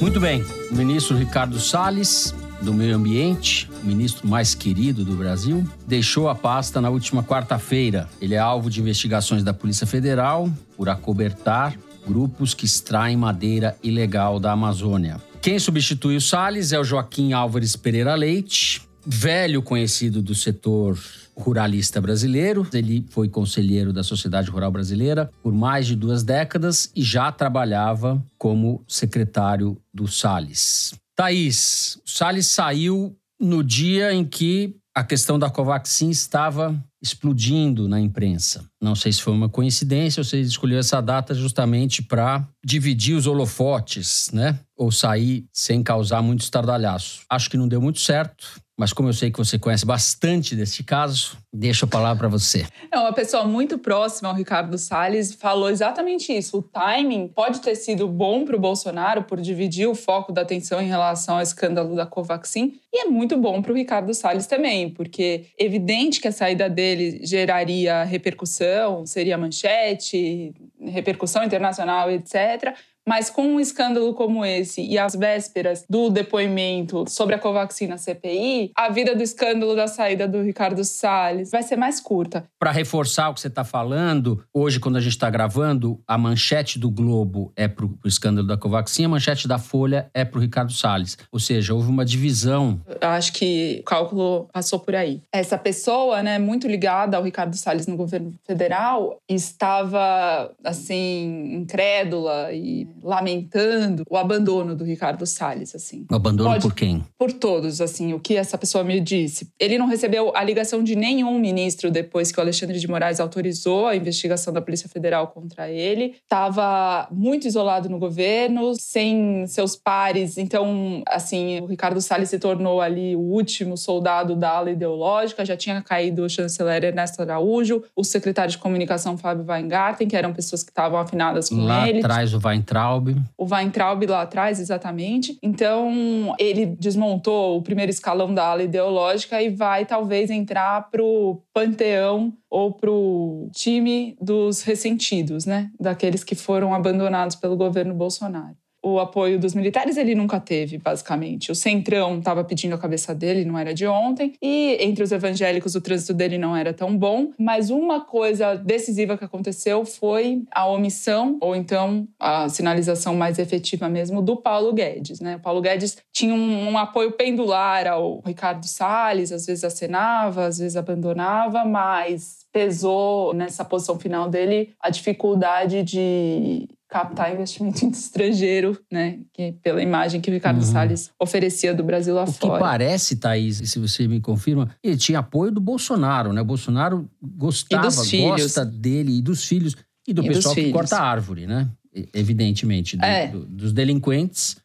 Muito bem. O ministro Ricardo Salles, do Meio Ambiente, o ministro mais querido do Brasil, deixou a pasta na última quarta-feira. Ele é alvo de investigações da Polícia Federal por acobertar grupos que extraem madeira ilegal da Amazônia. Quem substitui o Salles é o Joaquim Álvares Pereira Leite, velho conhecido do setor ruralista brasileiro. Ele foi conselheiro da Sociedade Rural Brasileira por mais de duas décadas e já trabalhava como secretário do Salles. Thaís, o Salles saiu no dia em que a questão da Covaxin estava explodindo na imprensa. Não sei se foi uma coincidência ou se ele escolheu essa data justamente para dividir os holofotes, né? Ou sair sem causar muito estardalhaço. Acho que não deu muito certo. Mas como eu sei que você conhece bastante deste caso, deixo a palavra para você. É uma pessoa muito próxima ao Ricardo Salles falou exatamente isso. O timing pode ter sido bom para o Bolsonaro por dividir o foco da atenção em relação ao escândalo da Covaxin e é muito bom para o Ricardo Salles também, porque é evidente que a saída dele geraria repercussão, seria manchete, repercussão internacional, etc. Mas com um escândalo como esse e as vésperas do depoimento sobre a Covaxin na CPI, a vida do escândalo da saída do Ricardo Salles vai ser mais curta. Para reforçar o que você está falando, hoje, quando a gente está gravando, a manchete do Globo é para o escândalo da Covaxin, a manchete da Folha é para o Ricardo Salles. Ou seja, houve uma divisão. Eu acho que o cálculo passou por aí. Essa pessoa, né, muito ligada ao Ricardo Salles no governo federal, estava, assim, incrédula e lamentando o abandono do Ricardo Salles, assim. O abandono Pode, por quem? Por todos, assim, o que essa pessoa me disse. Ele não recebeu a ligação de nenhum ministro depois que o Alexandre de Moraes autorizou a investigação da Polícia Federal contra ele. Estava muito isolado no governo, sem seus pares. Então, assim, o Ricardo Salles se tornou ali o último soldado da ala ideológica. Já tinha caído o chanceler Ernesto Araújo, o secretário de comunicação Fábio Weingarten, que eram pessoas que estavam afinadas com Lá ele. Lá atrás o Weintraub Weintraub. O Weintraub lá atrás, exatamente. Então, ele desmontou o primeiro escalão da ala ideológica e vai talvez entrar pro panteão ou pro time dos ressentidos, né? Daqueles que foram abandonados pelo governo Bolsonaro o apoio dos militares ele nunca teve, basicamente. O Centrão estava pedindo a cabeça dele, não era de ontem, e entre os evangélicos o trânsito dele não era tão bom. Mas uma coisa decisiva que aconteceu foi a omissão, ou então a sinalização mais efetiva mesmo, do Paulo Guedes. Né? O Paulo Guedes tinha um, um apoio pendular ao Ricardo Salles, às vezes acenava, às vezes abandonava, mas pesou nessa posição final dele a dificuldade de captar investimento estrangeiro, né? Que, pela imagem que o Ricardo uhum. Salles oferecia do Brasil lá o fora. O que parece, Thaís, se você me confirma, ele tinha apoio do Bolsonaro, né? O Bolsonaro gostava, gosta dele e dos filhos e do e pessoal que corta árvore, né? Evidentemente, do, é. do, dos delinquentes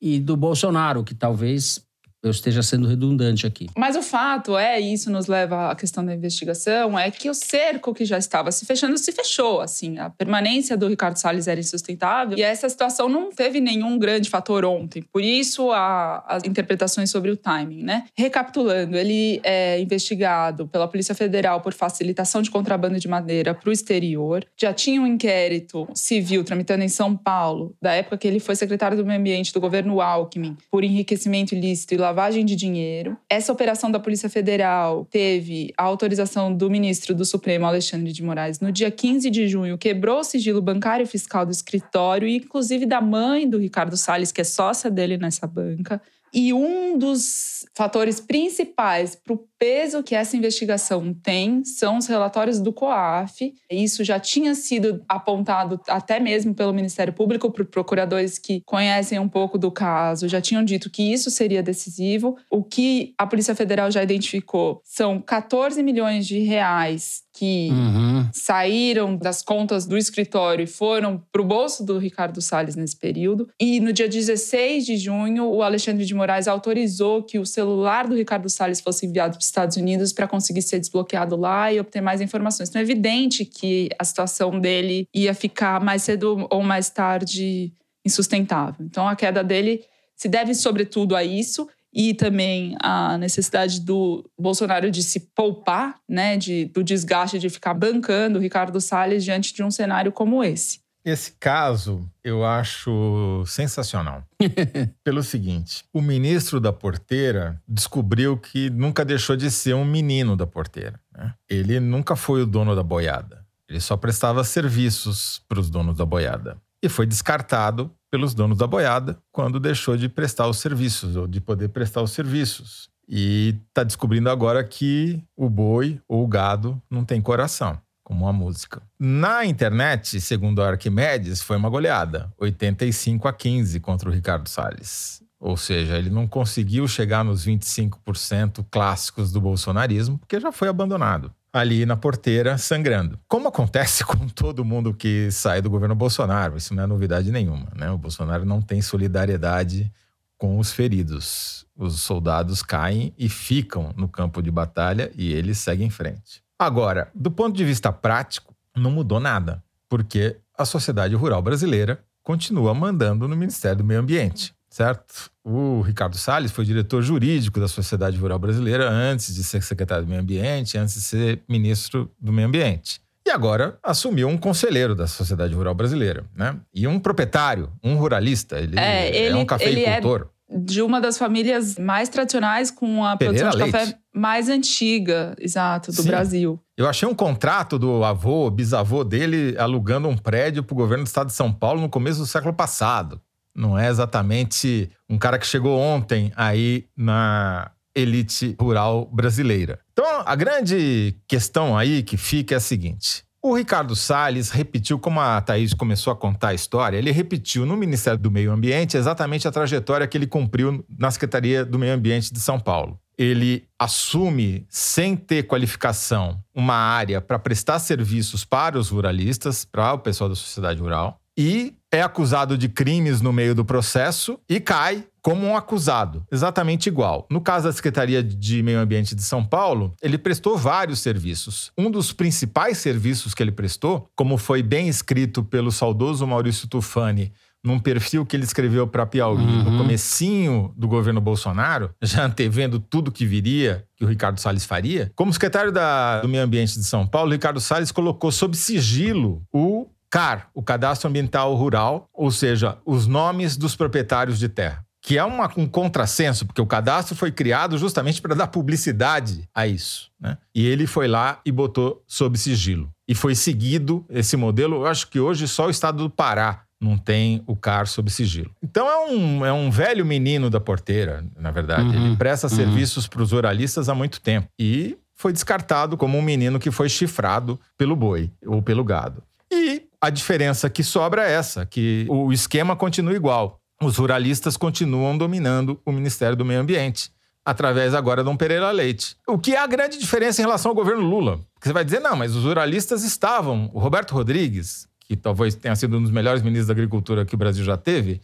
e do Bolsonaro, que talvez eu esteja sendo redundante aqui. Mas o fato é, e isso nos leva à questão da investigação, é que o cerco que já estava se fechando se fechou. Assim, a permanência do Ricardo Salles era insustentável e essa situação não teve nenhum grande fator ontem. Por isso, a, as interpretações sobre o timing, né? Recapitulando, ele é investigado pela Polícia Federal por facilitação de contrabando de madeira para o exterior. Já tinha um inquérito civil tramitando em São Paulo, da época que ele foi secretário do Meio Ambiente do governo Alckmin, por enriquecimento ilícito e lavagem de dinheiro. Essa operação da Polícia Federal teve a autorização do ministro do Supremo, Alexandre de Moraes, no dia 15 de junho, quebrou o sigilo bancário e fiscal do escritório, e inclusive da mãe do Ricardo Salles, que é sócia dele nessa banca. E um dos fatores principais para o peso que essa investigação tem são os relatórios do COAF. Isso já tinha sido apontado até mesmo pelo Ministério Público por procuradores que conhecem um pouco do caso, já tinham dito que isso seria decisivo. O que a Polícia Federal já identificou são 14 milhões de reais que uhum. saíram das contas do escritório e foram para o bolso do Ricardo Salles nesse período. E no dia 16 de junho, o Alexandre de Moraes autorizou que o celular do Ricardo Salles fosse enviado Estados Unidos para conseguir ser desbloqueado lá e obter mais informações. Então é evidente que a situação dele ia ficar mais cedo ou mais tarde insustentável. Então a queda dele se deve sobretudo a isso e também a necessidade do Bolsonaro de se poupar, né, de, do desgaste de ficar bancando Ricardo Salles diante de um cenário como esse. Esse caso eu acho sensacional. Pelo seguinte: o ministro da porteira descobriu que nunca deixou de ser um menino da porteira. Né? Ele nunca foi o dono da boiada. Ele só prestava serviços para os donos da boiada. E foi descartado pelos donos da boiada quando deixou de prestar os serviços, ou de poder prestar os serviços. E está descobrindo agora que o boi ou o gado não tem coração, como a música. Na internet, segundo Arquimedes, foi uma goleada, 85 a 15 contra o Ricardo Salles. Ou seja, ele não conseguiu chegar nos 25% clássicos do bolsonarismo, porque já foi abandonado ali na porteira sangrando. Como acontece com todo mundo que sai do governo Bolsonaro, isso não é novidade nenhuma, né? O Bolsonaro não tem solidariedade com os feridos. Os soldados caem e ficam no campo de batalha e ele segue em frente. Agora, do ponto de vista prático, não mudou nada, porque a sociedade rural brasileira continua mandando no Ministério do Meio Ambiente certo? O Ricardo Salles foi diretor jurídico da Sociedade Rural Brasileira antes de ser secretário do Meio Ambiente, antes de ser ministro do Meio Ambiente. E agora assumiu um conselheiro da Sociedade Rural Brasileira, né? E um proprietário, um ruralista. Ele é, ele, é um cafeicultor. É de uma das famílias mais tradicionais com a Pereira produção de Leite. café mais antiga, exato, do Sim. Brasil. Eu achei um contrato do avô, bisavô dele, alugando um prédio para o governo do estado de São Paulo no começo do século passado. Não é exatamente um cara que chegou ontem aí na elite rural brasileira. Então, a grande questão aí que fica é a seguinte: o Ricardo Salles repetiu, como a Thaís começou a contar a história, ele repetiu no Ministério do Meio Ambiente exatamente a trajetória que ele cumpriu na Secretaria do Meio Ambiente de São Paulo. Ele assume, sem ter qualificação, uma área para prestar serviços para os ruralistas, para o pessoal da sociedade rural e é acusado de crimes no meio do processo e cai como um acusado, exatamente igual. No caso da Secretaria de Meio Ambiente de São Paulo, ele prestou vários serviços. Um dos principais serviços que ele prestou, como foi bem escrito pelo saudoso Maurício Tufani num perfil que ele escreveu para Piauí uhum. no comecinho do governo Bolsonaro, já antevendo tudo que viria, que o Ricardo Salles faria, como secretário da, do Meio Ambiente de São Paulo, Ricardo Salles colocou sob sigilo o CAR, o Cadastro Ambiental Rural, ou seja, os nomes dos proprietários de terra. Que é uma, um contrassenso, porque o cadastro foi criado justamente para dar publicidade a isso. Né? E ele foi lá e botou sob sigilo. E foi seguido esse modelo. Eu acho que hoje só o estado do Pará não tem o CAR sob sigilo. Então é um, é um velho menino da porteira, na verdade. Uhum, ele presta uhum. serviços para os oralistas há muito tempo. E foi descartado como um menino que foi chifrado pelo boi ou pelo gado. E a diferença que sobra é essa, que o esquema continua igual. Os ruralistas continuam dominando o Ministério do Meio Ambiente, através agora de um Pereira Leite. O que é a grande diferença em relação ao governo Lula? Porque você vai dizer, não, mas os ruralistas estavam. O Roberto Rodrigues, que talvez tenha sido um dos melhores ministros da Agricultura que o Brasil já teve,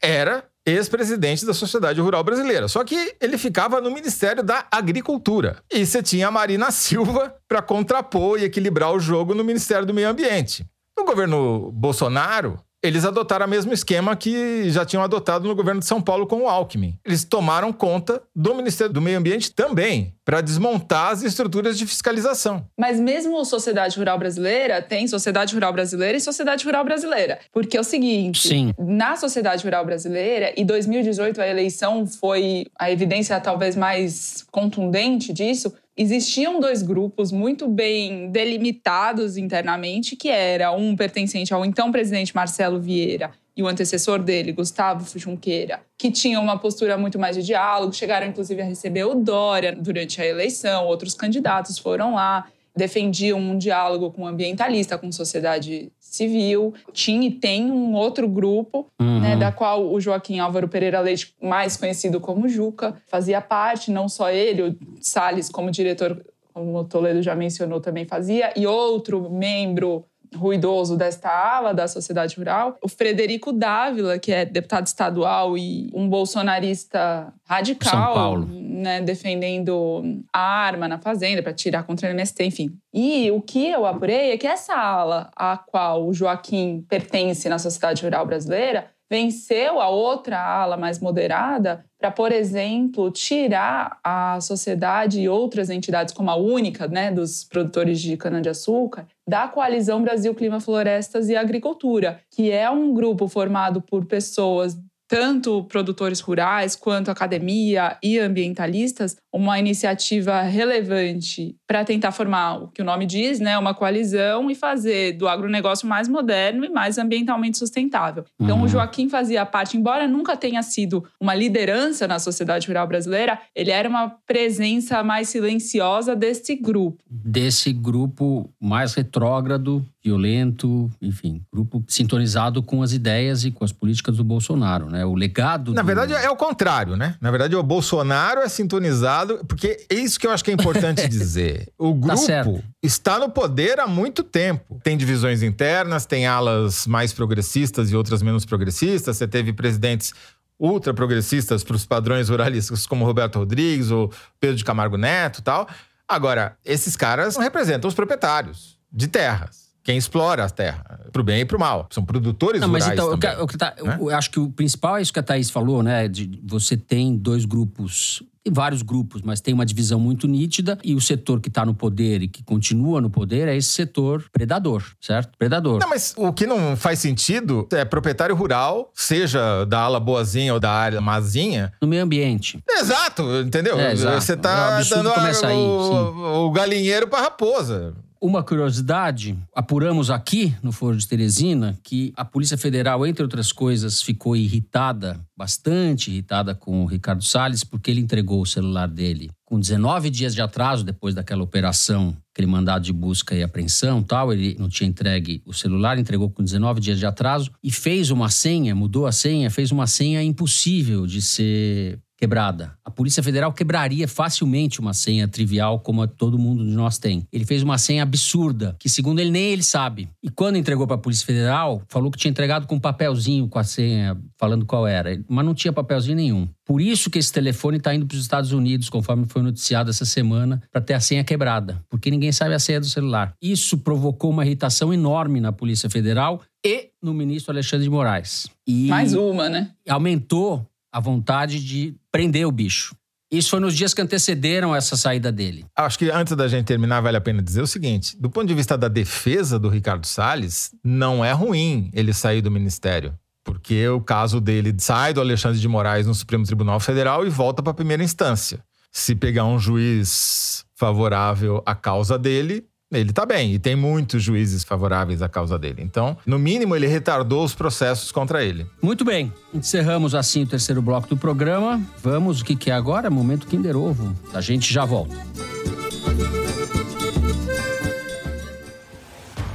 era ex-presidente da Sociedade Rural Brasileira. Só que ele ficava no Ministério da Agricultura. E você tinha a Marina Silva para contrapor e equilibrar o jogo no Ministério do Meio Ambiente. No governo Bolsonaro, eles adotaram o mesmo esquema que já tinham adotado no governo de São Paulo com o Alckmin. Eles tomaram conta do Ministério do Meio Ambiente também, para desmontar as estruturas de fiscalização. Mas mesmo a Sociedade Rural Brasileira tem Sociedade Rural Brasileira e Sociedade Rural Brasileira. Porque é o seguinte, Sim. na Sociedade Rural Brasileira, e 2018 a eleição foi a evidência talvez mais contundente disso, existiam dois grupos muito bem delimitados internamente, que era um pertencente ao então presidente Marcelo Vieira e o antecessor dele, Gustavo Junqueira, que tinham uma postura muito mais de diálogo, chegaram inclusive a receber o Dória durante a eleição, outros candidatos foram lá defendiam um diálogo com ambientalista, com sociedade civil. Tinha e tem um outro grupo, uhum. né, da qual o Joaquim Álvaro Pereira Leite, mais conhecido como Juca, fazia parte, não só ele, o Salles como diretor, como o Toledo já mencionou, também fazia, e outro membro ruidoso desta ala da sociedade rural, o Frederico Dávila, que é deputado estadual e um bolsonarista radical, né, defendendo a arma na fazenda para tirar contra o MST, enfim. E o que eu apurei é que essa ala a qual o Joaquim pertence na sociedade rural brasileira venceu a outra ala mais moderada para, por exemplo, tirar a sociedade e outras entidades, como a única né, dos produtores de cana-de-açúcar, da coalizão Brasil Clima Florestas e Agricultura, que é um grupo formado por pessoas tanto produtores rurais quanto academia e ambientalistas uma iniciativa relevante para tentar formar o que o nome diz, né, uma coalizão e fazer do agronegócio mais moderno e mais ambientalmente sustentável. Então, uhum. o Joaquim fazia parte, embora nunca tenha sido uma liderança na sociedade rural brasileira, ele era uma presença mais silenciosa desse grupo. Desse grupo mais retrógrado violento, enfim, grupo sintonizado com as ideias e com as políticas do Bolsonaro, né? O legado. Na do... verdade, é o contrário, né? Na verdade, o Bolsonaro é sintonizado, porque é isso que eu acho que é importante dizer. O tá grupo tá está no poder há muito tempo. Tem divisões internas, tem alas mais progressistas e outras menos progressistas. Você teve presidentes ultra progressistas para os padrões ruralistas, como Roberto Rodrigues ou Pedro de Camargo Neto e tal. Agora, esses caras representam os proprietários de terras quem explora a terra, pro bem e pro mal. São produtores Não, mas então, também, eu, tá, né? eu, acho que o principal é isso que a Thaís falou, né? De, você tem dois grupos tem vários grupos, mas tem uma divisão muito nítida e o setor que está no poder e que continua no poder é esse setor predador, certo? Predador. Não, mas o que não faz sentido é proprietário rural, seja da ala boazinha ou da área mazinha. No meio ambiente. Exato, entendeu? É, exato. Você está é dando a, aí, o, o galinheiro para raposa. Uma curiosidade, apuramos aqui no Foro de Teresina que a Polícia Federal, entre outras coisas, ficou irritada, bastante irritada com o Ricardo Salles, porque ele entregou o celular dele com 19 dias de atraso depois daquela operação, aquele mandado de busca e apreensão tal, ele não tinha entregue o celular, entregou com 19 dias de atraso e fez uma senha, mudou a senha, fez uma senha impossível de ser quebrada. A Polícia Federal quebraria facilmente uma senha trivial como todo mundo de nós tem. Ele fez uma senha absurda, que segundo ele nem ele sabe. E quando entregou para a Polícia Federal, falou que tinha entregado com um papelzinho com a senha, falando qual era, mas não tinha papelzinho nenhum. Por isso que esse telefone está indo para os Estados Unidos, conforme foi noticiado essa semana, para ter a senha quebrada, porque ninguém sabe a senha do celular. Isso provocou uma irritação enorme na Polícia Federal e no ministro Alexandre de Moraes. E Mais uma, né? Aumentou a vontade de prender o bicho. Isso foi nos dias que antecederam essa saída dele. Acho que antes da gente terminar, vale a pena dizer o seguinte: do ponto de vista da defesa do Ricardo Salles, não é ruim ele sair do ministério. Porque o caso dele sai do Alexandre de Moraes no Supremo Tribunal Federal e volta para a primeira instância. Se pegar um juiz favorável à causa dele, ele está bem e tem muitos juízes favoráveis à causa dele. Então, no mínimo, ele retardou os processos contra ele. Muito bem. Encerramos assim o terceiro bloco do programa. Vamos, o que, que é agora? Momento Kinder Ovo. A gente já volta.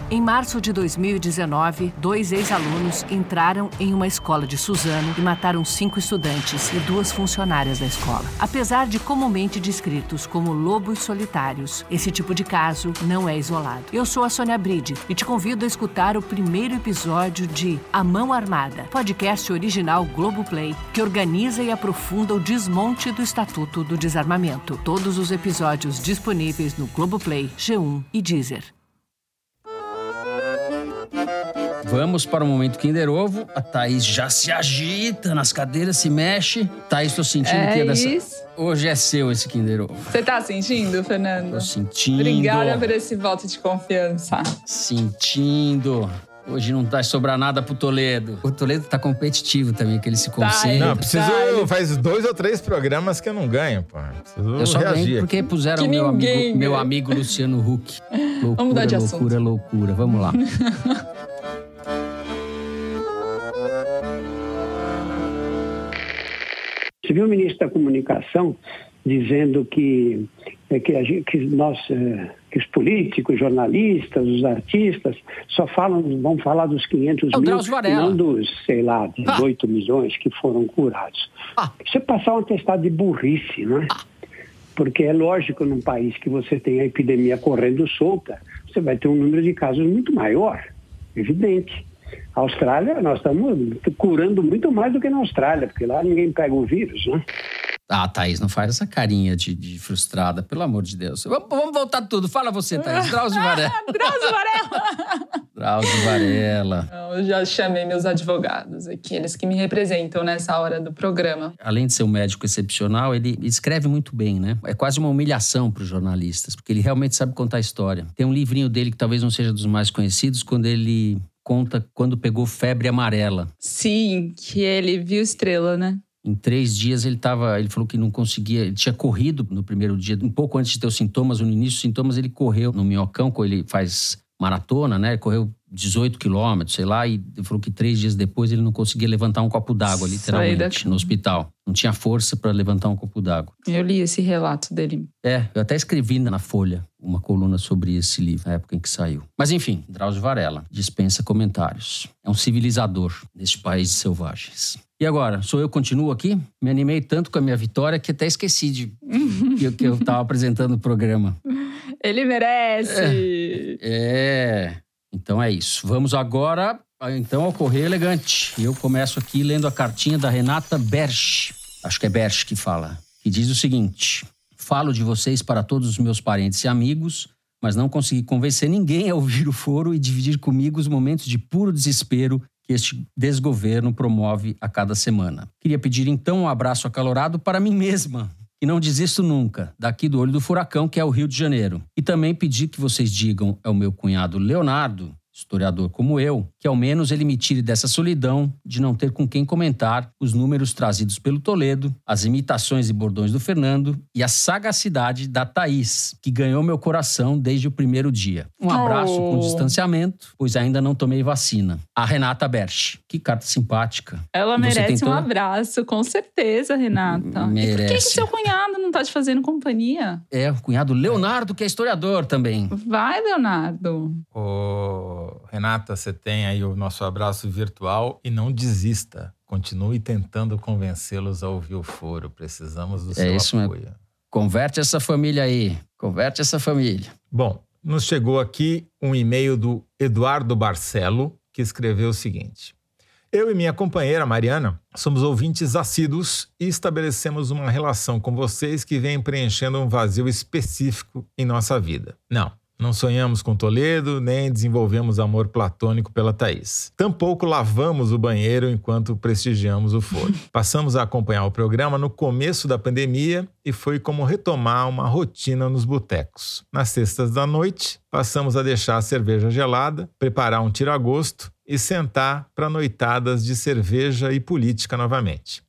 Em março de 2019, dois ex-alunos entraram em uma escola de Suzano e mataram cinco estudantes e duas funcionárias da escola. Apesar de comumente descritos como lobos solitários, esse tipo de caso não é isolado. Eu sou a Sônia Bride e te convido a escutar o primeiro episódio de A Mão Armada, podcast original Globoplay, que organiza e aprofunda o desmonte do Estatuto do Desarmamento. Todos os episódios disponíveis no Globoplay, G1 e Deezer. Vamos para o momento Kinder Ovo. A Thaís já se agita nas cadeiras, se mexe. Thaís, tô sentindo é que é dessa... Isso. Hoje é seu esse Kinder Ovo. Você tá sentindo, Fernando? Tô sentindo. Obrigada por esse voto de confiança. Sentindo. Hoje não vai sobrar nada pro Toledo. O Toledo tá competitivo também, que ele se concentra. Não, preciso. Tá, faz dois ou três programas que eu não ganho, pô. Preciso eu só ganho porque puseram o meu amigo, meu amigo Luciano Huck. Loucura, Vamos mudar de loucura, assunto. loucura. Vamos lá. Você viu o ministro da Comunicação dizendo que, é, que, gente, que nós, é, que os políticos, jornalistas, os artistas só falam, vão falar dos 500 é mil, não dos, sei lá, 18 ah. milhões que foram curados. Ah. Isso é passar um atestado de burrice, não é? Ah. Porque é lógico, num país que você tem a epidemia correndo solta, você vai ter um número de casos muito maior, evidente. A Austrália, nós estamos curando muito mais do que na Austrália, porque lá ninguém pega o vírus, né? Ah, Thaís, não faz essa carinha de, de frustrada, pelo amor de Deus. Vamos, vamos, voltar tudo. Fala você, Thaís. Drauzio Varela. Drauzio Varela. Drauzio Varela. Eu já chamei meus advogados aqui, eles que me representam nessa hora do programa. Além de ser um médico excepcional, ele escreve muito bem, né? É quase uma humilhação para os jornalistas, porque ele realmente sabe contar a história. Tem um livrinho dele que talvez não seja dos mais conhecidos, quando ele conta quando pegou febre amarela. Sim, que ele viu estrela, né? Em três dias ele tava. Ele falou que não conseguia. Ele tinha corrido no primeiro dia, um pouco antes de ter os sintomas, no início dos sintomas, ele correu no minhocão, ele faz maratona, né? Ele correu 18 quilômetros, sei lá, e ele falou que três dias depois ele não conseguia levantar um copo d'água, literalmente, no hospital. Não tinha força para levantar um copo d'água. Eu li esse relato dele. É, eu até escrevi na Folha uma coluna sobre esse livro, na época em que saiu. Mas enfim, Drauzio Varela dispensa comentários. É um civilizador neste país de selvagens. E agora, sou eu continuo aqui? Me animei tanto com a minha vitória que até esqueci de que, que eu estava apresentando o programa. Ele merece! É. é. Então é isso. Vamos agora então ao Correio Elegante. Eu começo aqui lendo a cartinha da Renata Berch. Acho que é Berch que fala. Que diz o seguinte: Falo de vocês para todos os meus parentes e amigos, mas não consegui convencer ninguém a ouvir o foro e dividir comigo os momentos de puro desespero que este desgoverno promove a cada semana. Queria pedir então um abraço acalorado para mim mesma, e não desisto nunca, daqui do olho do furacão, que é o Rio de Janeiro. E também pedir que vocês digam ao meu cunhado Leonardo historiador como eu, que ao menos ele me tire dessa solidão de não ter com quem comentar os números trazidos pelo Toledo, as imitações e bordões do Fernando e a sagacidade da Thaís, que ganhou meu coração desde o primeiro dia. Um abraço oh. com distanciamento, pois ainda não tomei vacina. A Renata Berch. Que carta simpática. Ela merece tentou... um abraço, com certeza, Renata. Merece. E por que, que seu cunhado não tá te fazendo companhia? É, o cunhado Leonardo, que é historiador também. Vai, Leonardo. Oh. Renata, você tem aí o nosso abraço virtual e não desista. Continue tentando convencê-los a ouvir o foro. Precisamos do é seu isso apoio. Mesmo. Converte essa família aí. Converte essa família. Bom, nos chegou aqui um e-mail do Eduardo Barcelo, que escreveu o seguinte: Eu e minha companheira Mariana somos ouvintes assíduos e estabelecemos uma relação com vocês que vem preenchendo um vazio específico em nossa vida. Não, não sonhamos com Toledo, nem desenvolvemos amor platônico pela Thaís. Tampouco lavamos o banheiro enquanto prestigiamos o foro. Passamos a acompanhar o programa no começo da pandemia e foi como retomar uma rotina nos botecos. Nas sextas da noite, passamos a deixar a cerveja gelada, preparar um tiragosto e sentar para noitadas de cerveja e política novamente.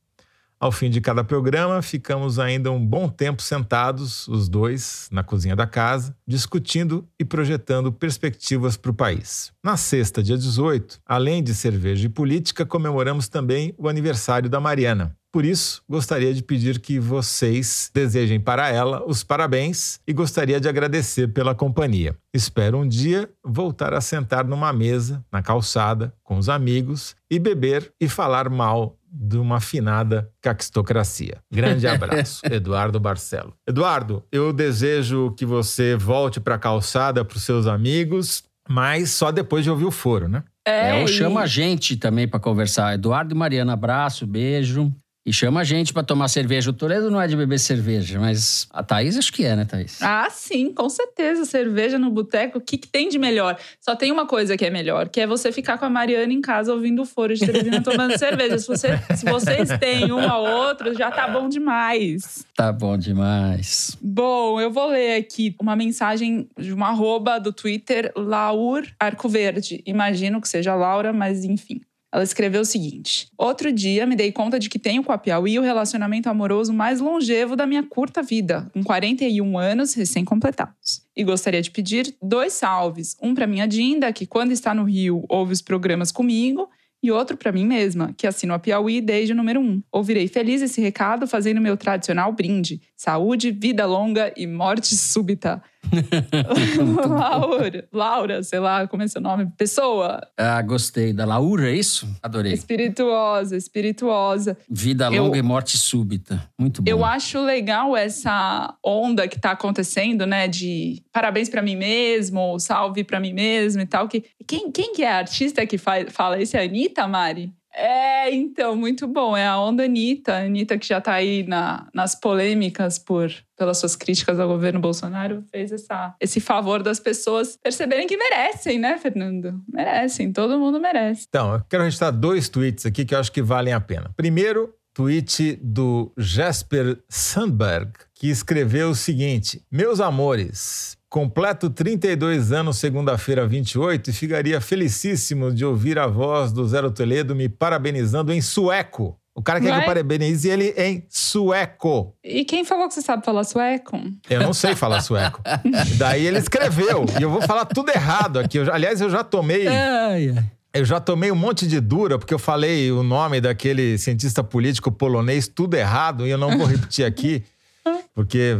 Ao fim de cada programa, ficamos ainda um bom tempo sentados, os dois, na cozinha da casa, discutindo e projetando perspectivas para o país. Na sexta, dia 18, além de cerveja e política, comemoramos também o aniversário da Mariana. Por isso, gostaria de pedir que vocês desejem para ela os parabéns e gostaria de agradecer pela companhia. Espero um dia voltar a sentar numa mesa, na calçada, com os amigos e beber e falar mal de uma afinada caquistocracia. Grande abraço, Eduardo Barcelo. Eduardo, eu desejo que você volte para a calçada para os seus amigos, mas só depois de ouvir o foro, né? É, é ou chama a gente também para conversar. Eduardo e Mariana, abraço, beijo. E chama a gente para tomar cerveja. O Toledo não é de beber cerveja, mas a Thaís acho que é, né, Thaís? Ah, sim, com certeza. Cerveja no boteco, o que, que, tem de melhor? Só tem uma coisa que é melhor, que é você ficar com a Mariana em casa ouvindo o foro de televisão tomando cerveja. Se, você, se vocês têm um ao outro, já tá bom demais. Tá bom demais. Bom, eu vou ler aqui uma mensagem de uma arroba do Twitter, Laur Arcoverde. Imagino que seja Laura, mas enfim. Ela escreveu o seguinte: Outro dia me dei conta de que tenho com a Piauí o relacionamento amoroso mais longevo da minha curta vida, com 41 anos recém-completados. E gostaria de pedir dois salves: um para minha Dinda, que quando está no Rio ouve os programas comigo, e outro para mim mesma, que assino a Piauí desde o número 1. Um. Ouvirei feliz esse recado fazendo meu tradicional brinde: saúde, vida longa e morte súbita. Laura, Laura, sei lá como é seu nome, pessoa. Ah, gostei. Da Laura, é isso? Adorei. Espirituosa, espirituosa. Vida longa eu, e morte súbita. Muito bom. Eu acho legal essa onda que tá acontecendo, né? De parabéns para mim mesmo, salve para mim mesmo e tal. Que, quem, quem que é a artista que faz, fala isso? É a Anitta, Mari? É, então, muito bom. É a onda Anitta. Anitta que já está aí na, nas polêmicas por pelas suas críticas ao governo Bolsonaro, fez essa, esse favor das pessoas perceberem que merecem, né, Fernando? Merecem, todo mundo merece. Então, eu quero registrar dois tweets aqui que eu acho que valem a pena. Primeiro, tweet do Jasper Sandberg, que escreveu o seguinte: Meus amores, Completo 32 anos, segunda-feira 28, e ficaria felicíssimo de ouvir a voz do Zero Toledo me parabenizando em sueco. O cara quer Vai. que eu parabenize ele em sueco. E quem falou que você sabe falar sueco? Eu não sei falar sueco. Daí ele escreveu. E eu vou falar tudo errado aqui. Eu aliás, eu já tomei. Ai, ai. Eu já tomei um monte de dura, porque eu falei o nome daquele cientista político polonês tudo errado, e eu não vou repetir aqui, porque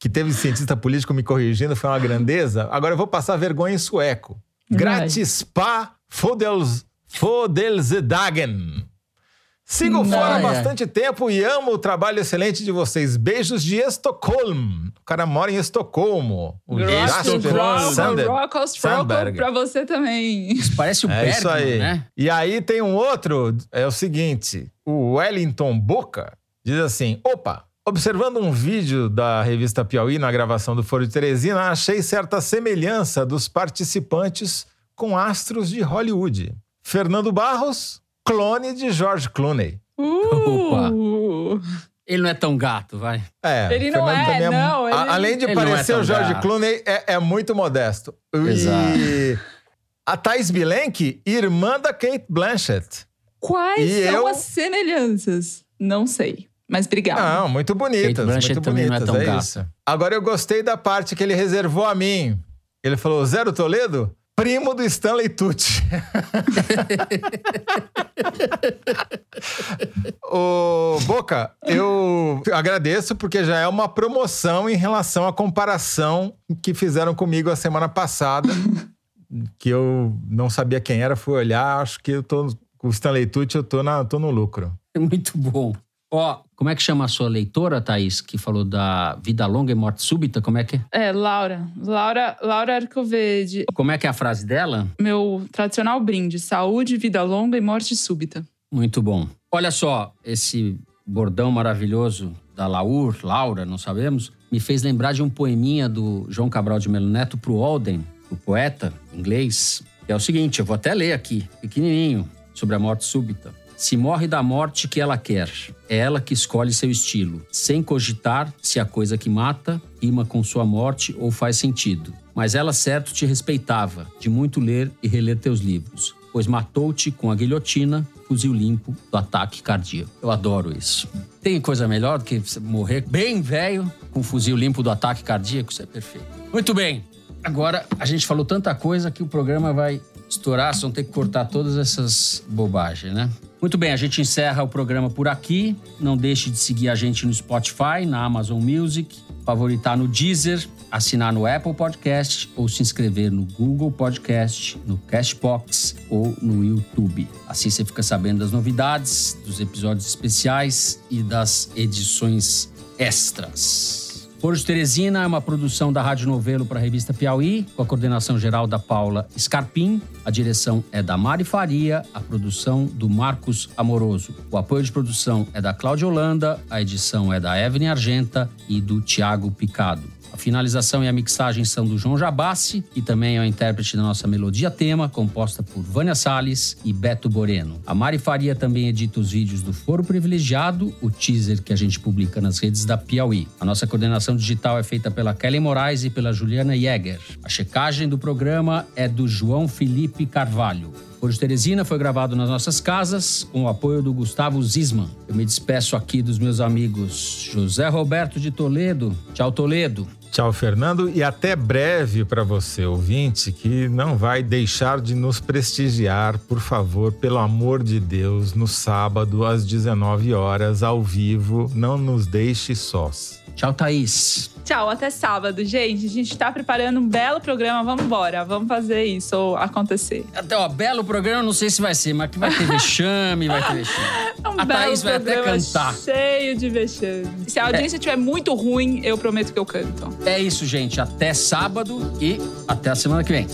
que teve cientista político me corrigindo foi uma grandeza. Agora eu vou passar vergonha em sueco. Gratispa fodels, Fodelzedagen. Sigo fora há bastante tempo e amo o trabalho excelente de vocês. Beijos de Estocolmo. O cara mora em Estocolmo. O Jasper Sandberg. pra você também. Isso parece o É Bergman, isso aí. né? E aí tem um outro, é o seguinte: o Wellington Boca diz assim: opa. Observando um vídeo da revista Piauí na gravação do Foro de Teresina, achei certa semelhança dos participantes com astros de Hollywood. Fernando Barros, clone de George Clooney. Uh! Ele não é tão gato, vai. É, Ele não Fernando é, também não, a- ele- além de Ele é parecer tão o George gato. Clooney, é, é muito modesto. Exato. E a Thais Bilenque, irmã da Kate Blanchett. Quais E são eu- as semelhanças? Não sei. Mas obrigada. Não, muito bonitas, Kate Blanchett muito também não é bonitas, tão é gata. isso. Agora eu gostei da parte que ele reservou a mim. Ele falou, Zero Toledo, primo do Stanley Tucci. Ô, Boca, eu agradeço porque já é uma promoção em relação à comparação que fizeram comigo a semana passada, que eu não sabia quem era, fui olhar, acho que eu tô com o Stanley Tucci, eu tô, na, tô no lucro. É muito bom. Ó, como é que chama a sua leitora, Thaís, que falou da vida longa e morte súbita? Como é que é? É, Laura. Laura, Laura Arcoverde. Como é que é a frase dela? Meu tradicional brinde. Saúde, vida longa e morte súbita. Muito bom. Olha só, esse bordão maravilhoso da Laur, Laura, não sabemos, me fez lembrar de um poeminha do João Cabral de Melo Neto pro Alden, o poeta inglês, que é o seguinte, eu vou até ler aqui, pequenininho, sobre a morte súbita. Se morre da morte que ela quer, é ela que escolhe seu estilo, sem cogitar se a coisa que mata rima com sua morte ou faz sentido. Mas ela certo te respeitava, de muito ler e reler teus livros, pois matou-te com a guilhotina, fuzil limpo do ataque cardíaco. Eu adoro isso. Tem coisa melhor do que morrer bem velho com fuzil limpo do ataque cardíaco? Isso é perfeito. Muito bem. Agora, a gente falou tanta coisa que o programa vai estourar, só vão ter que cortar todas essas bobagens, né? Muito bem, a gente encerra o programa por aqui. Não deixe de seguir a gente no Spotify, na Amazon Music, favoritar no Deezer, assinar no Apple Podcast ou se inscrever no Google Podcast, no Cashbox ou no YouTube. Assim você fica sabendo das novidades, dos episódios especiais e das edições extras. Foro Teresina é uma produção da Rádio Novelo para a revista Piauí, com a coordenação geral da Paula Scarpim. A direção é da Mari Faria, a produção do Marcos Amoroso. O apoio de produção é da Cláudia Holanda, a edição é da Evelyn Argenta e do Tiago Picado. Finalização e a mixagem são do João Jabassi, que também é o intérprete da nossa melodia tema, composta por Vânia Salles e Beto Boreno. A Mari Faria também edita os vídeos do Foro Privilegiado, o teaser que a gente publica nas redes da Piauí. A nossa coordenação digital é feita pela Kelly Moraes e pela Juliana Jäger. A checagem do programa é do João Felipe Carvalho. De Teresina foi gravado nas nossas casas, com o apoio do Gustavo Zisman. Eu me despeço aqui dos meus amigos José Roberto de Toledo. Tchau, Toledo. Tchau, Fernando, e até breve para você, ouvinte, que não vai deixar de nos prestigiar, por favor, pelo amor de Deus, no sábado às 19 horas, ao vivo. Não nos deixe sós. Tchau, Thaís. Tchau, até sábado, gente. A gente tá preparando um belo programa. Vamos embora. Vamos fazer isso acontecer. Até, ó, belo programa, não sei se vai ser, mas que vai ter vexame, vai ter vexame. É um A belo Thaís vai até cantar. cheio de vexame. Se a audiência estiver muito ruim, eu prometo que eu canto. É isso, gente. Até sábado e até a semana que vem.